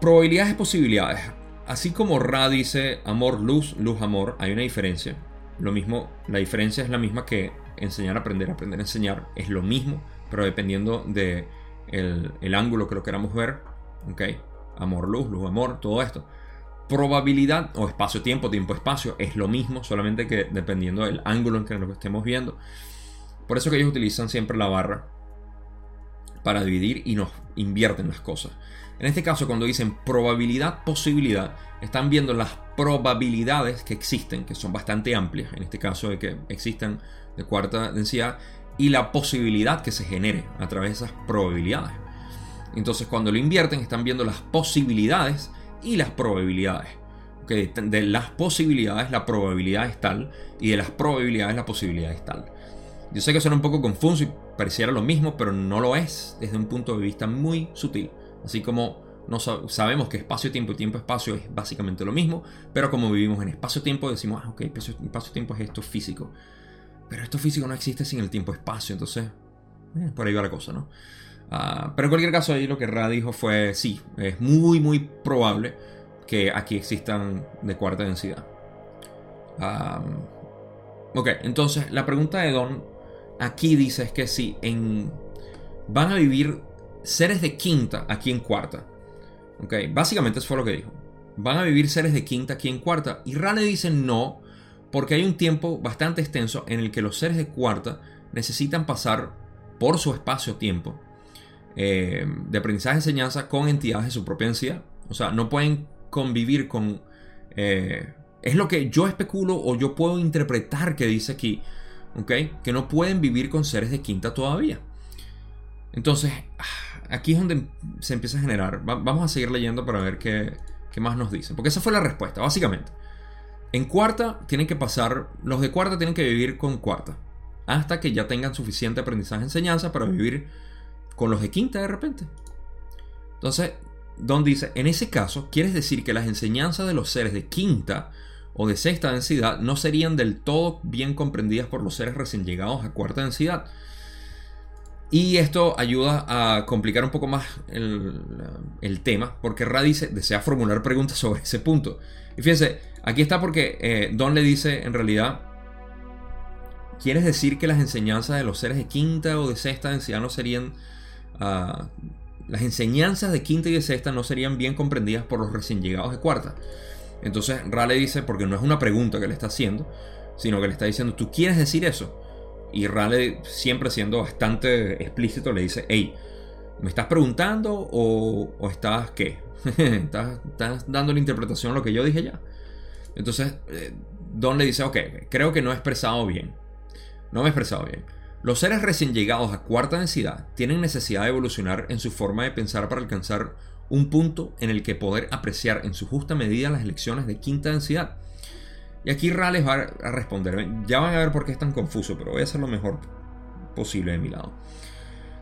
probabilidades y posibilidades. Así como Ra dice amor, luz, luz, amor, hay una diferencia. Lo mismo, la diferencia es la misma que enseñar, aprender, aprender, enseñar. Es lo mismo, pero dependiendo de el, ángulo que lo queramos ver. ¿Ok? Amor, luz, luz, amor, todo esto. Probabilidad o espacio-tiempo, tiempo-espacio es lo mismo, solamente que dependiendo del ángulo en que lo estemos viendo. Por eso que ellos utilizan siempre la barra para dividir y nos invierten las cosas. En este caso, cuando dicen probabilidad, posibilidad, están viendo las probabilidades que existen, que son bastante amplias, en este caso de que existan de cuarta densidad, y la posibilidad que se genere a través de esas probabilidades. Entonces, cuando lo invierten, están viendo las posibilidades y las probabilidades. De las posibilidades, la probabilidad es tal, y de las probabilidades, la posibilidad es tal. Yo sé que suena un poco confuso y pareciera lo mismo, pero no lo es desde un punto de vista muy sutil. Así como no sabemos que espacio-tiempo y tiempo-espacio es básicamente lo mismo, pero como vivimos en espacio-tiempo decimos, ah, ok, espacio-tiempo es esto físico. Pero esto físico no existe sin el tiempo-espacio, entonces eh, por ahí va la cosa, ¿no? Ah, pero en cualquier caso ahí lo que Ra dijo fue, sí, es muy muy probable que aquí existan de cuarta densidad. ok, entonces la pregunta de Don aquí dice es que si en, van a vivir seres de quinta aquí en cuarta. Ok, básicamente eso fue lo que dijo. Van a vivir seres de quinta aquí en cuarta. Y Rale dice no, porque hay un tiempo bastante extenso en el que los seres de cuarta necesitan pasar por su espacio-tiempo eh, de aprendizaje-enseñanza con entidades de su propia densidad. O sea, no pueden convivir con... Eh, es lo que yo especulo o yo puedo interpretar que dice aquí, Que no pueden vivir con seres de quinta todavía. Entonces, aquí es donde se empieza a generar. vamos a seguir leyendo para ver qué, más nos dicen. Porque esa fue la respuesta, básicamente. En cuarta tienen que pasar, los de cuarta tienen que vivir con cuarta. Hasta que ya tengan suficiente aprendizaje enseñanza para vivir con los de quinta de repente. Entonces, Don dice, en ese caso, quieres decir que las enseñanzas de los seres de quinta o de sexta densidad no serían del todo bien comprendidas por los seres recién llegados a cuarta densidad y esto ayuda a complicar un poco más el, tema, porque Ra dice, desea formular preguntas sobre ese punto. Y fíjense, aquí está porque eh, Don le dice, en realidad, ¿quieres decir que las enseñanzas de los seres de quinta o de sexta densidad no serían... Ah, las enseñanzas de quinta y de sexta no serían bien comprendidas por los recién llegados de cuarta? Entonces Ra le dice, porque no es una pregunta que le está haciendo, sino que le está diciendo, ¿tú quieres decir eso? Y Raleigh, siempre siendo bastante explícito, le dice, hey, ¿me estás preguntando o, estás qué? ¿Estás, dando la interpretación a lo que yo dije ya? Entonces, eh, Don le dice, ok, creo que no he expresado bien. No me he expresado bien. Los seres recién llegados a cuarta densidad tienen necesidad de evolucionar en su forma de pensar para alcanzar un punto en el que poder apreciar en su justa medida las lecciones de quinta densidad y aquí Rales va a responder. Ya van a ver por qué es tan confuso, pero voy a hacer lo mejor posible de mi lado.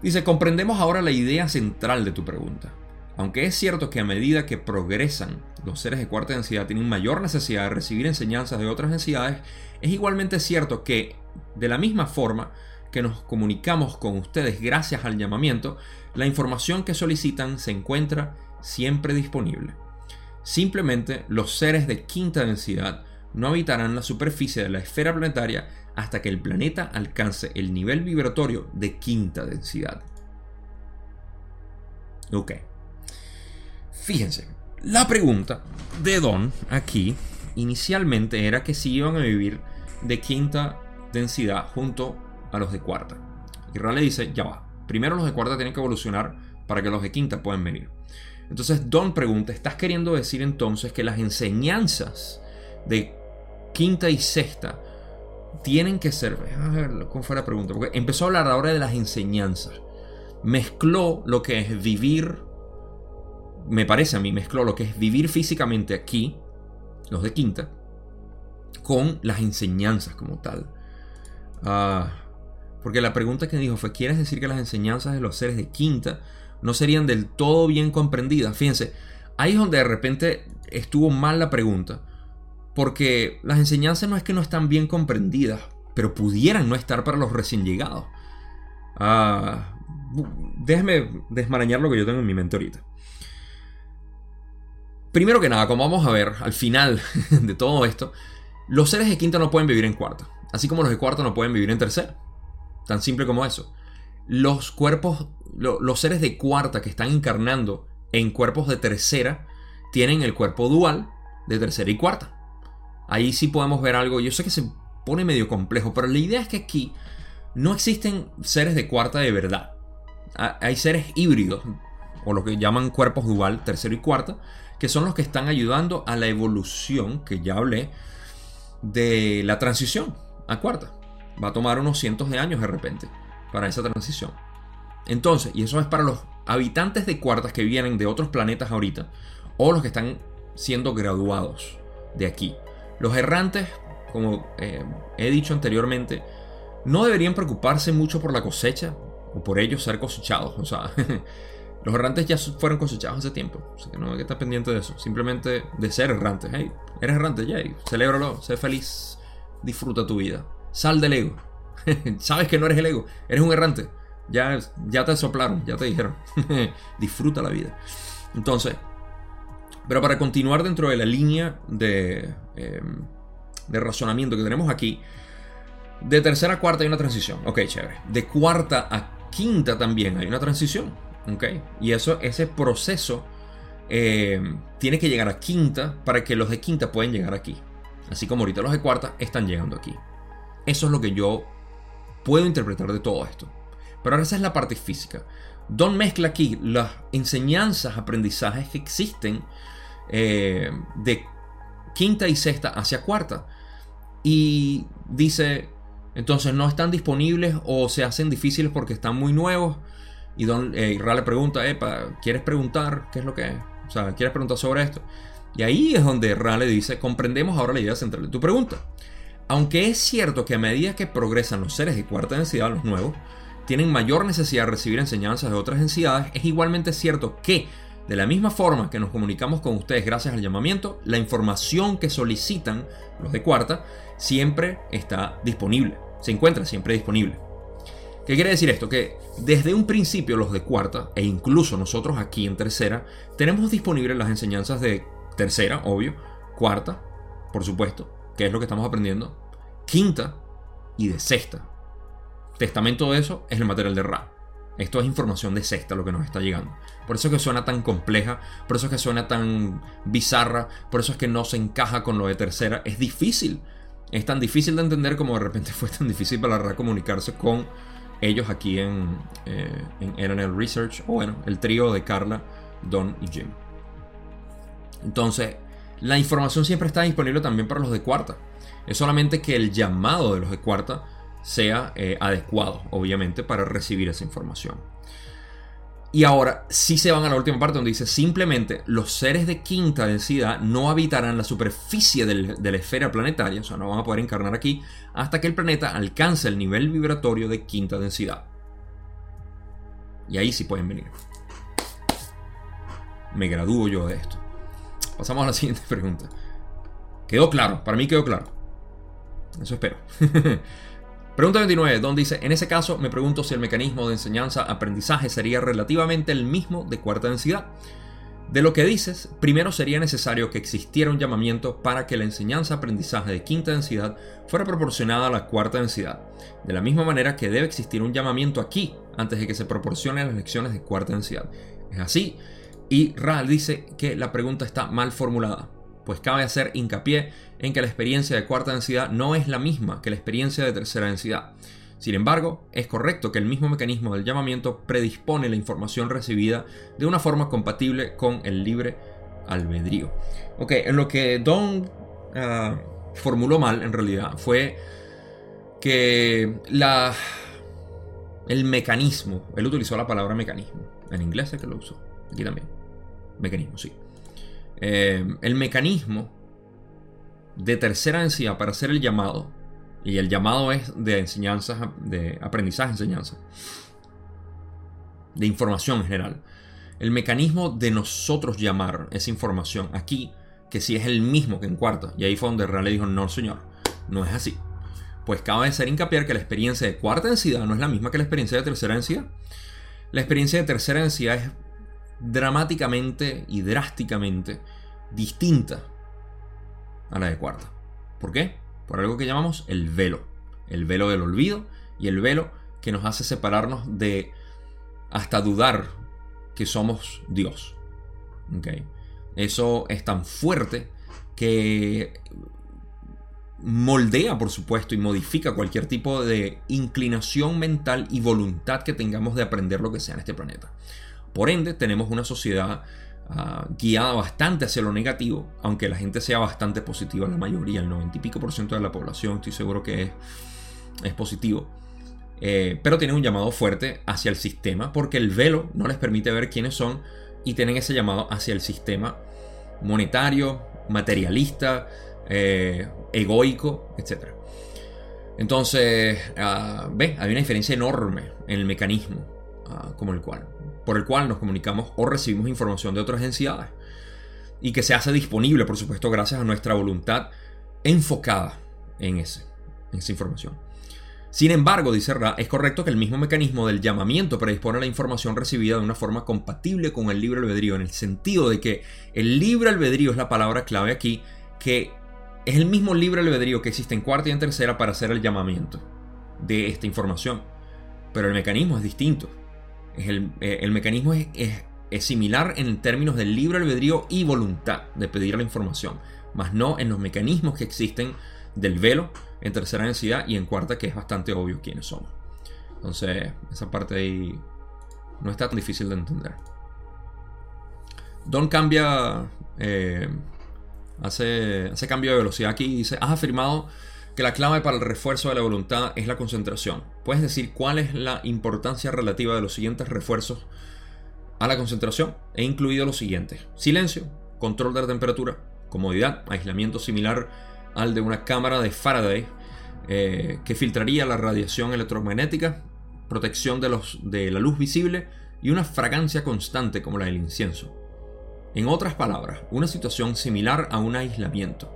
Dice, comprendemos ahora la idea central de tu pregunta. Aunque es cierto que a medida que progresan, los seres de cuarta densidad tienen mayor necesidad de recibir enseñanzas de otras densidades, es igualmente cierto que, de la misma forma que nos comunicamos con ustedes gracias al llamamiento, la información que solicitan se encuentra siempre disponible. Simplemente los seres de quinta densidad no habitarán la superficie de la esfera planetaria hasta que el planeta alcance el nivel vibratorio de quinta densidad. Ok. Fíjense, la pregunta de Don aquí inicialmente era que si iban a vivir de quinta densidad junto a los de cuarta. Y Ra le dice, ya va, primero los de cuarta tienen que evolucionar para que los de quinta puedan venir. Entonces Don pregunta, ¿estás queriendo decir entonces que las enseñanzas de quinta y sexta tienen que ser. A ver cómo fue la pregunta. Porque empezó a hablar ahora de las enseñanzas. Mezcló lo que es vivir. Me parece a mí, mezcló lo que es vivir físicamente aquí, los de quinta, con las enseñanzas como tal. Ah, porque la pregunta que dijo fue: ¿Quieres decir que las enseñanzas de los seres de quinta no serían del todo bien comprendidas? Fíjense, ahí es donde de repente estuvo mal la pregunta Porque las enseñanzas no es que no están bien comprendidas, pero pudieran no estar para los recién llegados. Ah, déjame desmarañar lo que yo tengo en mi mente ahorita. Primero que nada, como vamos a ver al final de todo esto, los seres de quinta no pueden vivir en cuarta, así como los de cuarta no pueden vivir en tercera. Tan simple como eso. Los cuerpos, los seres de cuarta que están encarnando en cuerpos de tercera, tienen el cuerpo dual de tercera y cuarta. Ahí sí podemos ver algo, yo sé que se pone medio complejo, pero la idea es que aquí no existen seres de cuarta de verdad. Hay seres híbridos, o lo que llaman cuerpos dual, tercero y cuarta, que son los que están ayudando a la evolución, que ya hablé, de la transición a cuarta. Va a tomar unos cientos de años de repente para esa transición. Entonces, y eso es para los habitantes de cuartas que vienen de otros planetas ahorita, o los que están siendo graduados de aquí. Los errantes, como eh, he dicho anteriormente, no deberían preocuparse mucho por la cosecha o por ellos ser cosechados. O sea, Los errantes ya fueron cosechados hace tiempo. Así que no hay que estar pendiente de eso. Simplemente de ser errante. Hey, eres errante, ya. Celébralo, sé feliz. Disfruta tu vida. Sal del ego. Sabes que no eres el ego. Eres un errante. Ya, ya te soplaron, ya te dijeron. Disfruta la vida. Entonces, pero para continuar dentro de la línea de, em, de razonamiento que tenemos aquí, de tercera a cuarta hay una transición. Ok, chévere. De cuarta a quinta también hay una transición. Y eso, ese proceso eh, tiene que llegar a quinta para que los de quinta puedan llegar aquí. Así como ahorita los de cuarta están llegando aquí. Eso es lo que yo puedo interpretar de todo esto. Pero ahora esa es la parte física. Don mezcla aquí las enseñanzas, aprendizajes que existen eh, de quinta y sexta hacia cuarta. Y dice, entonces no están disponibles o se hacen difíciles porque están muy nuevos y Don eh, le pregunta, Epa, ¿quieres preguntar qué es lo que? O sea, ¿quieres preguntar sobre esto? Y ahí es donde Ra le dice, comprendemos ahora la idea central de tu pregunta. Aunque es cierto que a medida que progresan los seres de cuarta densidad, los nuevos, tienen mayor necesidad de recibir enseñanzas de otras densidades, es igualmente cierto que, de la misma forma que nos comunicamos con ustedes gracias al llamamiento, la información que solicitan los de cuarta siempre está disponible, se encuentra siempre disponible. ¿Qué quiere decir esto? Que desde un principio los de cuarta, e incluso nosotros aquí en tercera, tenemos disponibles las enseñanzas de tercera, obvio, cuarta, por supuesto, que es lo que estamos aprendiendo, quinta y de sexta. Testamento de eso es el material de Ra. Esto es información de sexta lo que nos está llegando. Por eso es que suena tan compleja, por eso es que suena tan bizarra, por eso es que no se encaja con lo de tercera. Es difícil. Es tan difícil de entender como de repente fue tan difícil para Ra comunicarse con ellos aquí en, eh, en Research, o bueno, el trío de Carla, Don y Jim. Entonces, la información siempre está disponible también para los de cuarta. Es solamente que el llamado de los de cuarta sea eh, adecuado, obviamente, para recibir esa información. Y ahora sí se van a la última parte donde dice simplemente los seres de quinta densidad no habitarán la superficie de la esfera planetaria, o sea, no van a poder encarnar aquí hasta que el planeta alcance el nivel vibratorio de quinta densidad. Y ahí sí pueden venir. Me gradúo yo de esto. Pasamos a la siguiente pregunta. Quedó claro, para mí quedó claro. Eso espero. Pregunta 29, Don dice, en ese caso me pregunto si el mecanismo de enseñanza-aprendizaje sería relativamente el mismo de cuarta densidad. De lo que dices, primero sería necesario que existiera un llamamiento para que la enseñanza-aprendizaje de quinta densidad fuera proporcionada a la cuarta densidad, de la misma manera que debe existir un llamamiento aquí antes de que se proporcionen las lecciones de cuarta densidad. Es así, y Ral dice que la pregunta está mal formulada pues cabe hacer hincapié en que la experiencia de cuarta densidad no es la misma que la experiencia de tercera densidad. Sin embargo, es correcto que el mismo mecanismo del llamamiento predispone la información recibida de una forma compatible con el libre albedrío. Ok, en lo que Don ah, formuló mal en realidad fue que la, el mecanismo, él utilizó la palabra mecanismo, en inglés es que lo usó, aquí también, mecanismo, sí. Eh, el mecanismo de tercera densidad para hacer el llamado, y el llamado es de enseñanza, de aprendizaje, enseñanza, de información en general. El mecanismo de nosotros llamar esa información aquí, que si es el mismo que en cuarta. Y ahí fue donde Raleigh dijo, no señor, no es así. Pues cabe ser hincapié que la experiencia de cuarta densidad no es la misma que la experiencia de tercera densidad. La experiencia de tercera densidad es dramáticamente y drásticamente distinta a la de cuarta. ¿Por qué? Por algo que llamamos el velo. El velo del olvido y el velo que nos hace separarnos de hasta dudar que somos Dios. Eso es tan fuerte que moldea, por supuesto, y modifica cualquier tipo de inclinación mental y voluntad que tengamos de aprender lo que sea en este planeta. Por ende, tenemos una sociedad ah, guiada bastante hacia lo negativo, aunque la gente sea bastante positiva, la mayoría, el 90 y pico por ciento de la población, estoy seguro que es, positivo. Eh, pero tienen un llamado fuerte hacia el sistema, porque el velo no les permite ver quiénes son y tienen ese llamado hacia el sistema monetario, materialista, eh, egoico, etc. Entonces, uh, ve, hay una diferencia enorme en el mecanismo ah, como el cual, por el cual nos comunicamos o recibimos información de otras entidades y que se hace disponible, por supuesto, gracias a nuestra voluntad enfocada en, ese, en esa información. Sin embargo, dice Ra, es correcto que el mismo mecanismo del llamamiento predispone la información recibida de una forma compatible con el libre albedrío, en el sentido de que el libre albedrío es la palabra clave aquí, que es el mismo libre albedrío que existe en cuarta y en tercera para hacer el llamamiento de esta información. Pero el mecanismo es distinto. El, eh, mecanismo es, es, similar en términos del libre albedrío y voluntad de pedir la información, más no en los mecanismos que existen del velo en tercera densidad y en cuarta, que es bastante obvio quiénes somos. Entonces, esa parte ahí no está tan difícil de entender. Don cambia eh, hace, cambio de velocidad aquí y dice, has afirmado que la clave para el refuerzo de la voluntad es la concentración. ¿Puedes decir cuál es la importancia relativa de los siguientes refuerzos a la concentración? He incluido los siguientes. Silencio, control de la temperatura, comodidad, aislamiento similar al de una cámara de Faraday eh, que filtraría la radiación electromagnética, protección de, los, de la luz visible y una fragancia constante como la del incienso. En otras palabras, una situación similar a un aislamiento.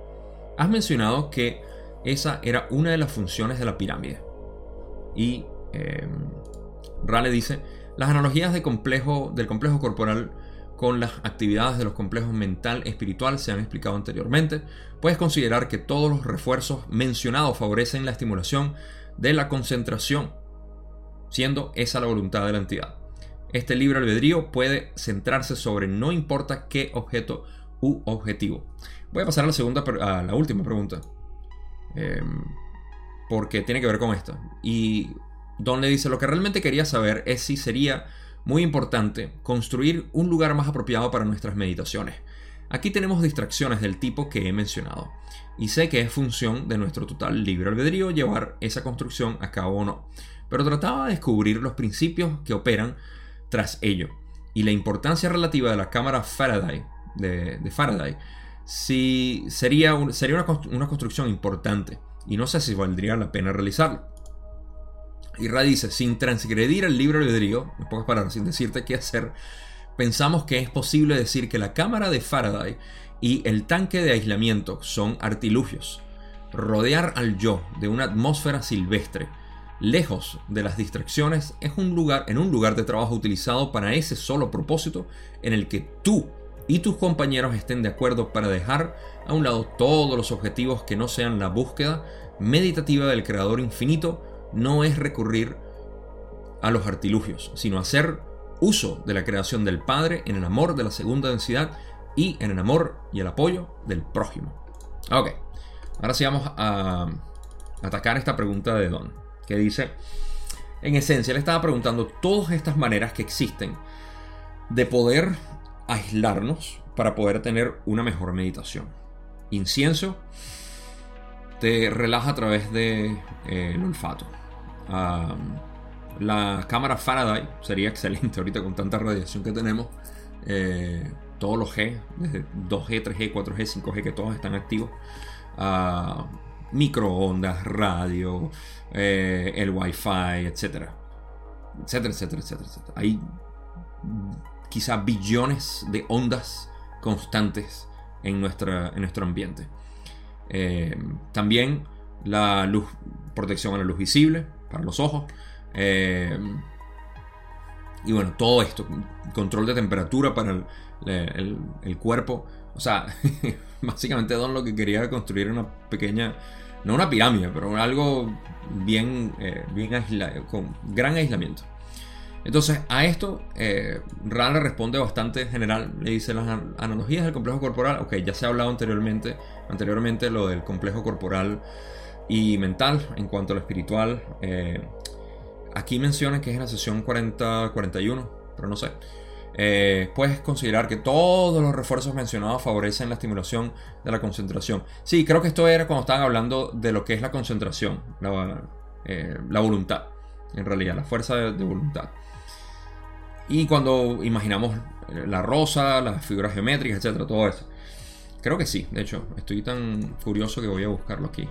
Has mencionado que esa era una de las funciones de la pirámide. Y eh, Rale dice, las analogías complejo, del complejo corporal con las actividades de los complejos mental espiritual se han explicado anteriormente. Puedes considerar que todos los refuerzos mencionados favorecen la estimulación de la concentración, siendo esa la voluntad de la entidad. Este libre albedrío puede centrarse sobre no importa qué objeto u objetivo. Voy a pasar a la segunda, a la última pregunta. Em, porque tiene que ver con esta. Y Don le dice, lo que realmente quería saber es si sería muy importante construir un lugar más apropiado para nuestras meditaciones. Aquí tenemos distracciones del tipo que he mencionado. Y sé que es función de nuestro total libre albedrío llevar esa construcción a cabo o no. Pero trataba de descubrir los principios que operan tras ello. Y la importancia relativa de la cámara Faraday, de, Faraday, si sería, sería una, construcción importante. Y no sé si valdría la pena realizarlo. Y Ra dice, sin transgredir el libre albedrío, en pocas palabras, sin decirte qué hacer, pensamos que es posible decir que la cámara de Faraday y el tanque de aislamiento son artilugios. Rodear al yo de una atmósfera silvestre lejos de las distracciones, es un lugar, en un lugar de trabajo utilizado para ese solo propósito en el que tú y tus compañeros estén de acuerdo para dejar a un lado todos los objetivos que no sean la búsqueda meditativa del creador infinito, no es recurrir a los artilugios, sino hacer uso de la creación del Padre en el amor de la segunda densidad y en el amor y el apoyo del prójimo. Ok, ahora sí vamos a atacar esta pregunta de Don que dice, en esencia, le estaba preguntando todas estas maneras que existen de poder aislarnos para poder tener una mejor meditación. Incienso te relaja a través del de, eh, olfato. la cámara Faraday sería excelente ahorita con tanta radiación que tenemos. Eh, todos los G, desde 2G, 3G, 4G, 5G, que todos están activos. microondas, radio, eh, el wifi, etcétera. Etcétera, etcétera, etcétera, etcétera. Hay quizá billones de ondas constantes en, nuestra, en nuestro ambiente. Eh, también la luz, protección a la luz visible para los ojos. Eh, y bueno, todo esto, control de temperatura para el, cuerpo. O sea, básicamente Don lo que quería construir una pequeña, no una pirámide, pero algo bien, eh, bien aislado, con gran aislamiento. Entonces, a esto, eh, le responde bastante general. Le dice las analogías del complejo corporal. Ok, ya se ha hablado anteriormente, anteriormente lo del complejo corporal y mental en cuanto a lo espiritual. Eh, aquí menciona que es en la sesión 40-41, pero no sé. Eh, puedes considerar que todos los refuerzos mencionados favorecen la estimulación de la concentración. Sí, creo que esto era cuando estaban hablando de lo que es la concentración, la, eh, voluntad, en realidad, la fuerza de, voluntad. Y cuando imaginamos la rosa, las figuras geométricas, etcétera, todo eso. Creo que sí, de hecho, estoy tan curioso que voy a buscarlo aquí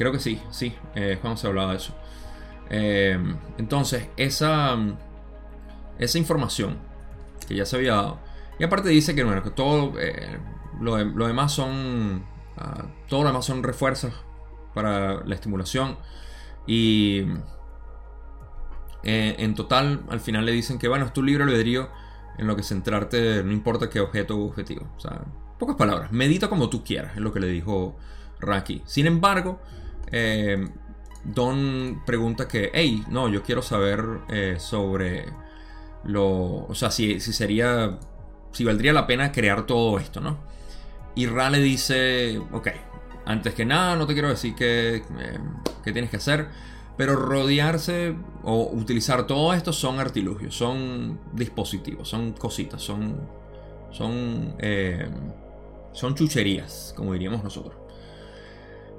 creo que sí, sí, eh, cuando se hablaba de eso. Em, entonces, esa, esa información que ya se había dado. Y aparte dice que, bueno, que todo eh, lo, demás son. Ah, todo lo demás son refuerzos para la estimulación. Y eh, en total, al final le dicen que, bueno, es tu libre albedrío en lo que centrarte, no importa qué objeto o objetivo. O sea, Pocas palabras, medita como tú quieras, es lo que le dijo Raki. Sin embargo, eh, Don pregunta que, hey, no, yo quiero saber eh, sobre lo, o sea, si, sería, si valdría la pena crear todo esto, ¿no? Y Ra le dice, ok, antes que nada, no te quiero decir que, eh, tienes que hacer, pero rodearse o utilizar todo esto son artilugios, son dispositivos, son cositas, son, son son chucherías, como diríamos nosotros.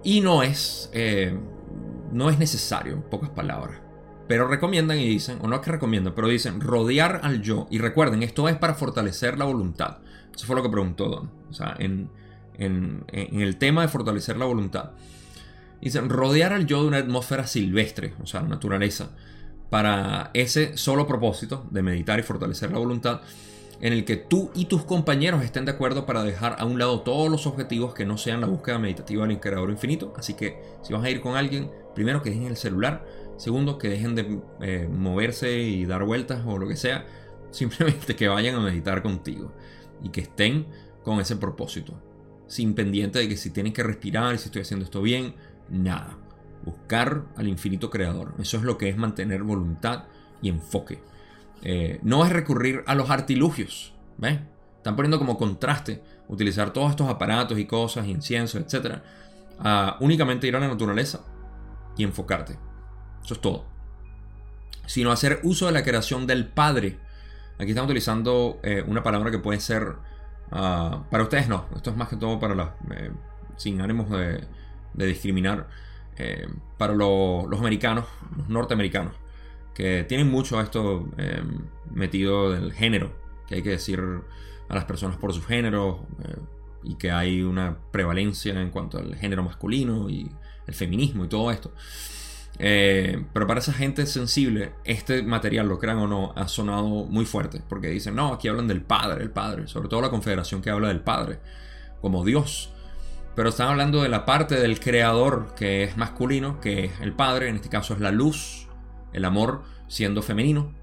Y no es, eh, no es necesario, en pocas palabras. Pero recomiendan y dicen, o no es que recomiendan, pero dicen rodear al yo. Y recuerden, esto es para fortalecer la voluntad. Eso fue lo que preguntó Don. O sea, en, en, en el tema de fortalecer la voluntad. Dicen rodear al yo de una atmósfera silvestre, o sea, naturaleza, para ese solo propósito de meditar y fortalecer la voluntad en el que tú y tus compañeros estén de acuerdo para dejar a un lado todos los objetivos que no sean la búsqueda meditativa del creador infinito. Así que si vas a ir con alguien, primero que dejen el celular, segundo que dejen de eh, moverse y dar vueltas o lo que sea, simplemente que vayan a meditar contigo y que estén con ese propósito, sin pendiente de que si tienen que respirar, si estoy haciendo esto bien, nada. Buscar al infinito creador. Eso es lo que es mantener voluntad y enfoque. Eh, no es recurrir a los artilugios. ¿Ves? Están poniendo como contraste utilizar todos estos aparatos y cosas, incienso, etc. Únicamente ir a la naturaleza y enfocarte. Eso es todo. Sino hacer uso de la creación del Padre. Aquí están utilizando eh, una palabra que puede ser... Ah, para ustedes no. Esto es más que todo para los... Eh, sin ánimos de, discriminar. para los americanos, los norteamericanos que tienen mucho esto em, metido del género, que hay que decir a las personas por su género eh, y que hay una prevalencia en cuanto al género masculino y el feminismo y todo esto. Eh, pero para esa gente sensible, este material, lo crean o no, ha sonado muy fuerte. Porque dicen, no, aquí hablan del Padre, el Padre. Sobre todo la confederación que habla del Padre, como Dios. Pero están hablando de la parte del Creador que es masculino, que es el Padre, en este caso es la luz, el amor siendo femenino.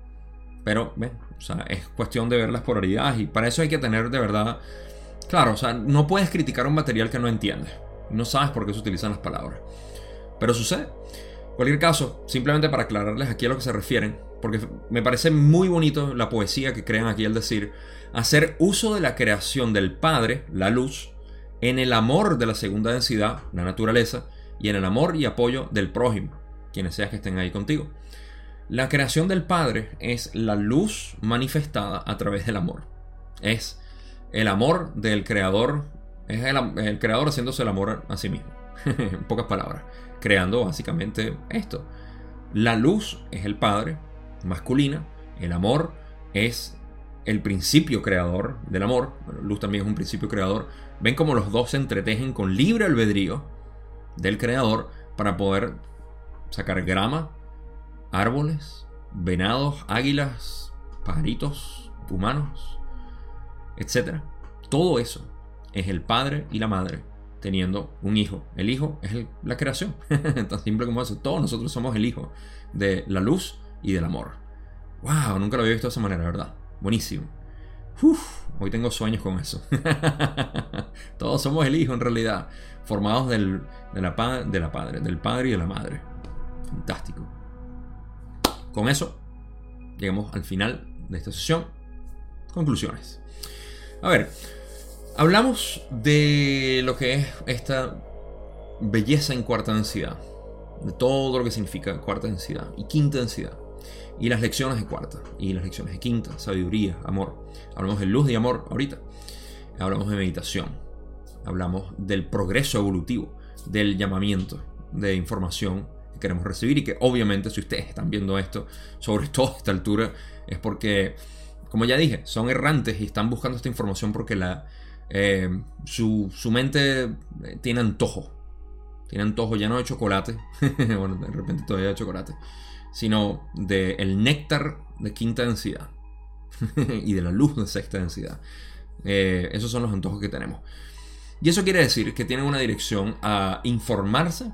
Pero, o sea, es cuestión de ver las polaridades y para eso hay que tener de verdad... Claro, o sea, no puedes criticar un material que no entiendes. No sabes por qué se utilizan las palabras. Pero sucede. En cualquier caso, simplemente para aclararles aquí a lo que se refieren, porque me parece muy bonito la poesía que crean aquí al decir, hacer uso de la creación del Padre, la luz, en el amor de la segunda densidad, la naturaleza, y en el amor y apoyo del prójimo, quienes sean que estén ahí contigo. La creación del Padre es la luz manifestada a través del amor. Es el amor del Creador, es el, Creador haciéndose el amor a sí mismo. en pocas palabras, creando básicamente esto. La luz es el Padre, masculina, el amor es el principio creador del amor, luz también es un principio creador, ven como los dos se entretejen con libre albedrío del creador para poder sacar grama árboles, venados, águilas, pajaritos, humanos, etc. Todo eso es el padre y la madre teniendo un hijo. El hijo es la creación. Tan simple como eso. Todos nosotros somos el hijo de la luz y del amor. ¡Wow! Nunca lo había visto de esa manera, ¿verdad? Buenísimo. Hoy tengo sueños con eso. Todos somos el hijo en realidad. Formados del, de, la, de la padre, del padre y de la madre. Fantástico. Con eso, llegamos al final de esta sesión. Conclusiones. A ver, hablamos de lo que es esta belleza en cuarta densidad. De todo lo que significa cuarta densidad y quinta densidad. Y las lecciones de cuarta y las lecciones de quinta, sabiduría, amor. Hablamos de luz y amor ahorita. Hablamos de meditación. Hablamos del progreso evolutivo, del llamamiento de información que queremos recibir y que obviamente si ustedes están viendo esto, sobre todo a esta altura, es porque, como ya dije, son errantes y están buscando esta información porque la, eh, su, su, mente eh, tiene antojo. Tiene antojo ya no de chocolate, bueno, de repente todavía de chocolate, sino del el néctar de quinta densidad y de la luz de sexta densidad. Eh, esos son los antojos que tenemos. Y eso quiere decir que tienen una dirección a informarse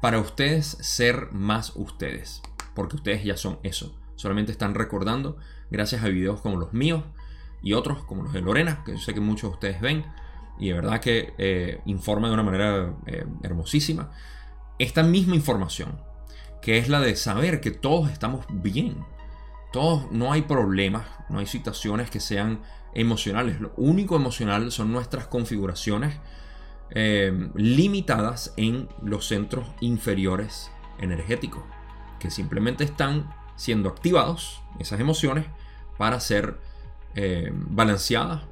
para ustedes ser más ustedes. Porque ustedes ya son eso. Solamente están recordando, gracias a videos como los míos y otros como los de Lorena, que yo sé que muchos de ustedes ven. Y de verdad que eh, informa de una manera eh, hermosísima. Esta misma información que es la de saber que todos estamos bien. Todos, no hay problemas, no hay situaciones que sean emocionales. Lo único emocional son nuestras configuraciones eh, limitadas en los centros inferiores energéticos, que simplemente están siendo activados, esas emociones, para ser eh, balanceadas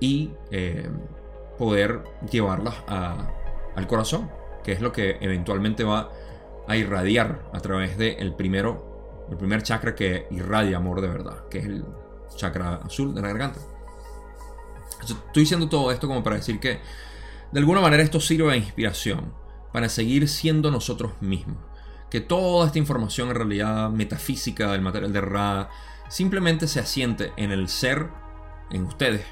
y eh, poder llevarlas al corazón, que es lo que eventualmente va a irradiar a través del primero, el primer chakra que irradia amor de verdad, que es el chakra azul de la garganta. Estoy diciendo todo esto como para decir que de alguna manera esto sirve de inspiración para seguir siendo nosotros mismos. Que toda esta información en realidad metafísica del material de Ra simplemente se asiente en el ser, en ustedes,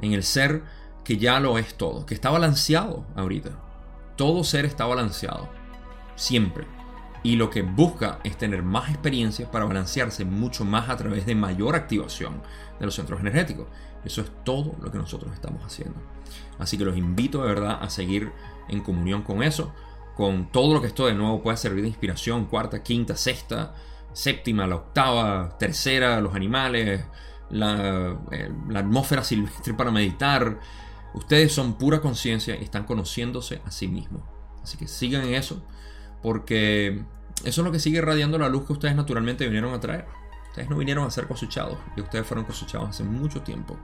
en el ser que ya lo es todo, que está balanceado ahorita. Todo ser está balanceado siempre. Y lo que busca es tener más experiencias para balancearse mucho más a través de mayor activación de los centros energéticos. Eso es todo lo que nosotros estamos haciendo. Así que los invito de verdad a seguir en comunión con eso, con todo lo que esto de nuevo puede servir de inspiración, cuarta, quinta, sexta, séptima, la octava, tercera, los animales, la, eh, la atmósfera silvestre para meditar. Ustedes son pura conciencia y están conociéndose a sí mismos. Así que sigan en eso porque eso es lo que sigue irradiando la luz que ustedes naturalmente vinieron a traer. Ustedes no vinieron a ser cosechados, y ustedes fueron cosechados hace mucho tiempo.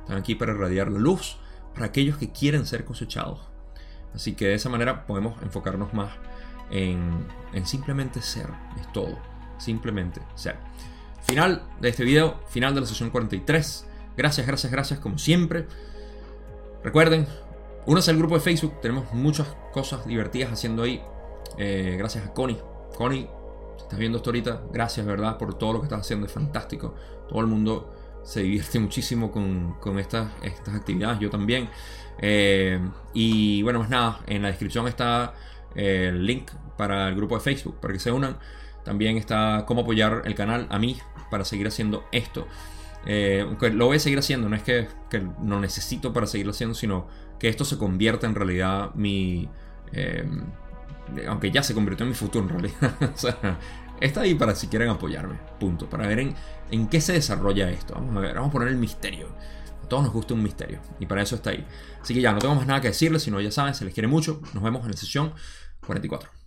Están aquí para irradiar la luz para aquellos que quieren ser cosechados. Así que de esa manera podemos enfocarnos más en, en simplemente ser. Es todo. Simplemente ser. Final de este video, final de la sesión 43. Gracias, gracias, gracias como siempre. Recuerden, únanse al grupo de Facebook. Tenemos muchas cosas divertidas haciendo ahí. Eh, gracias a Connie. Connie, estás viendo esto ahorita, gracias, ¿verdad? Por todo lo que estás haciendo, es fantástico. Todo el mundo se divierte muchísimo con, estas, estas actividades, yo también. Eh, y bueno, más nada, en la descripción está eh, el link para el grupo de Facebook, para que se unan. También está cómo apoyar el canal a mí para seguir haciendo esto. lo voy a seguir haciendo, no es que, que, lo necesito para seguirlo haciendo, sino que esto se convierta en realidad mi, aunque ya se convirtió en mi futuro en realidad. está ahí para si quieren apoyarme. Punto. Para ver en, en qué se desarrolla esto. Vamos a ver, vamos a poner el misterio. A todos nos gusta un misterio. Y para eso está ahí. Así que ya, no tengo más nada que decirles, sino ya saben, se les quiere mucho. Nos vemos en la sesión 44.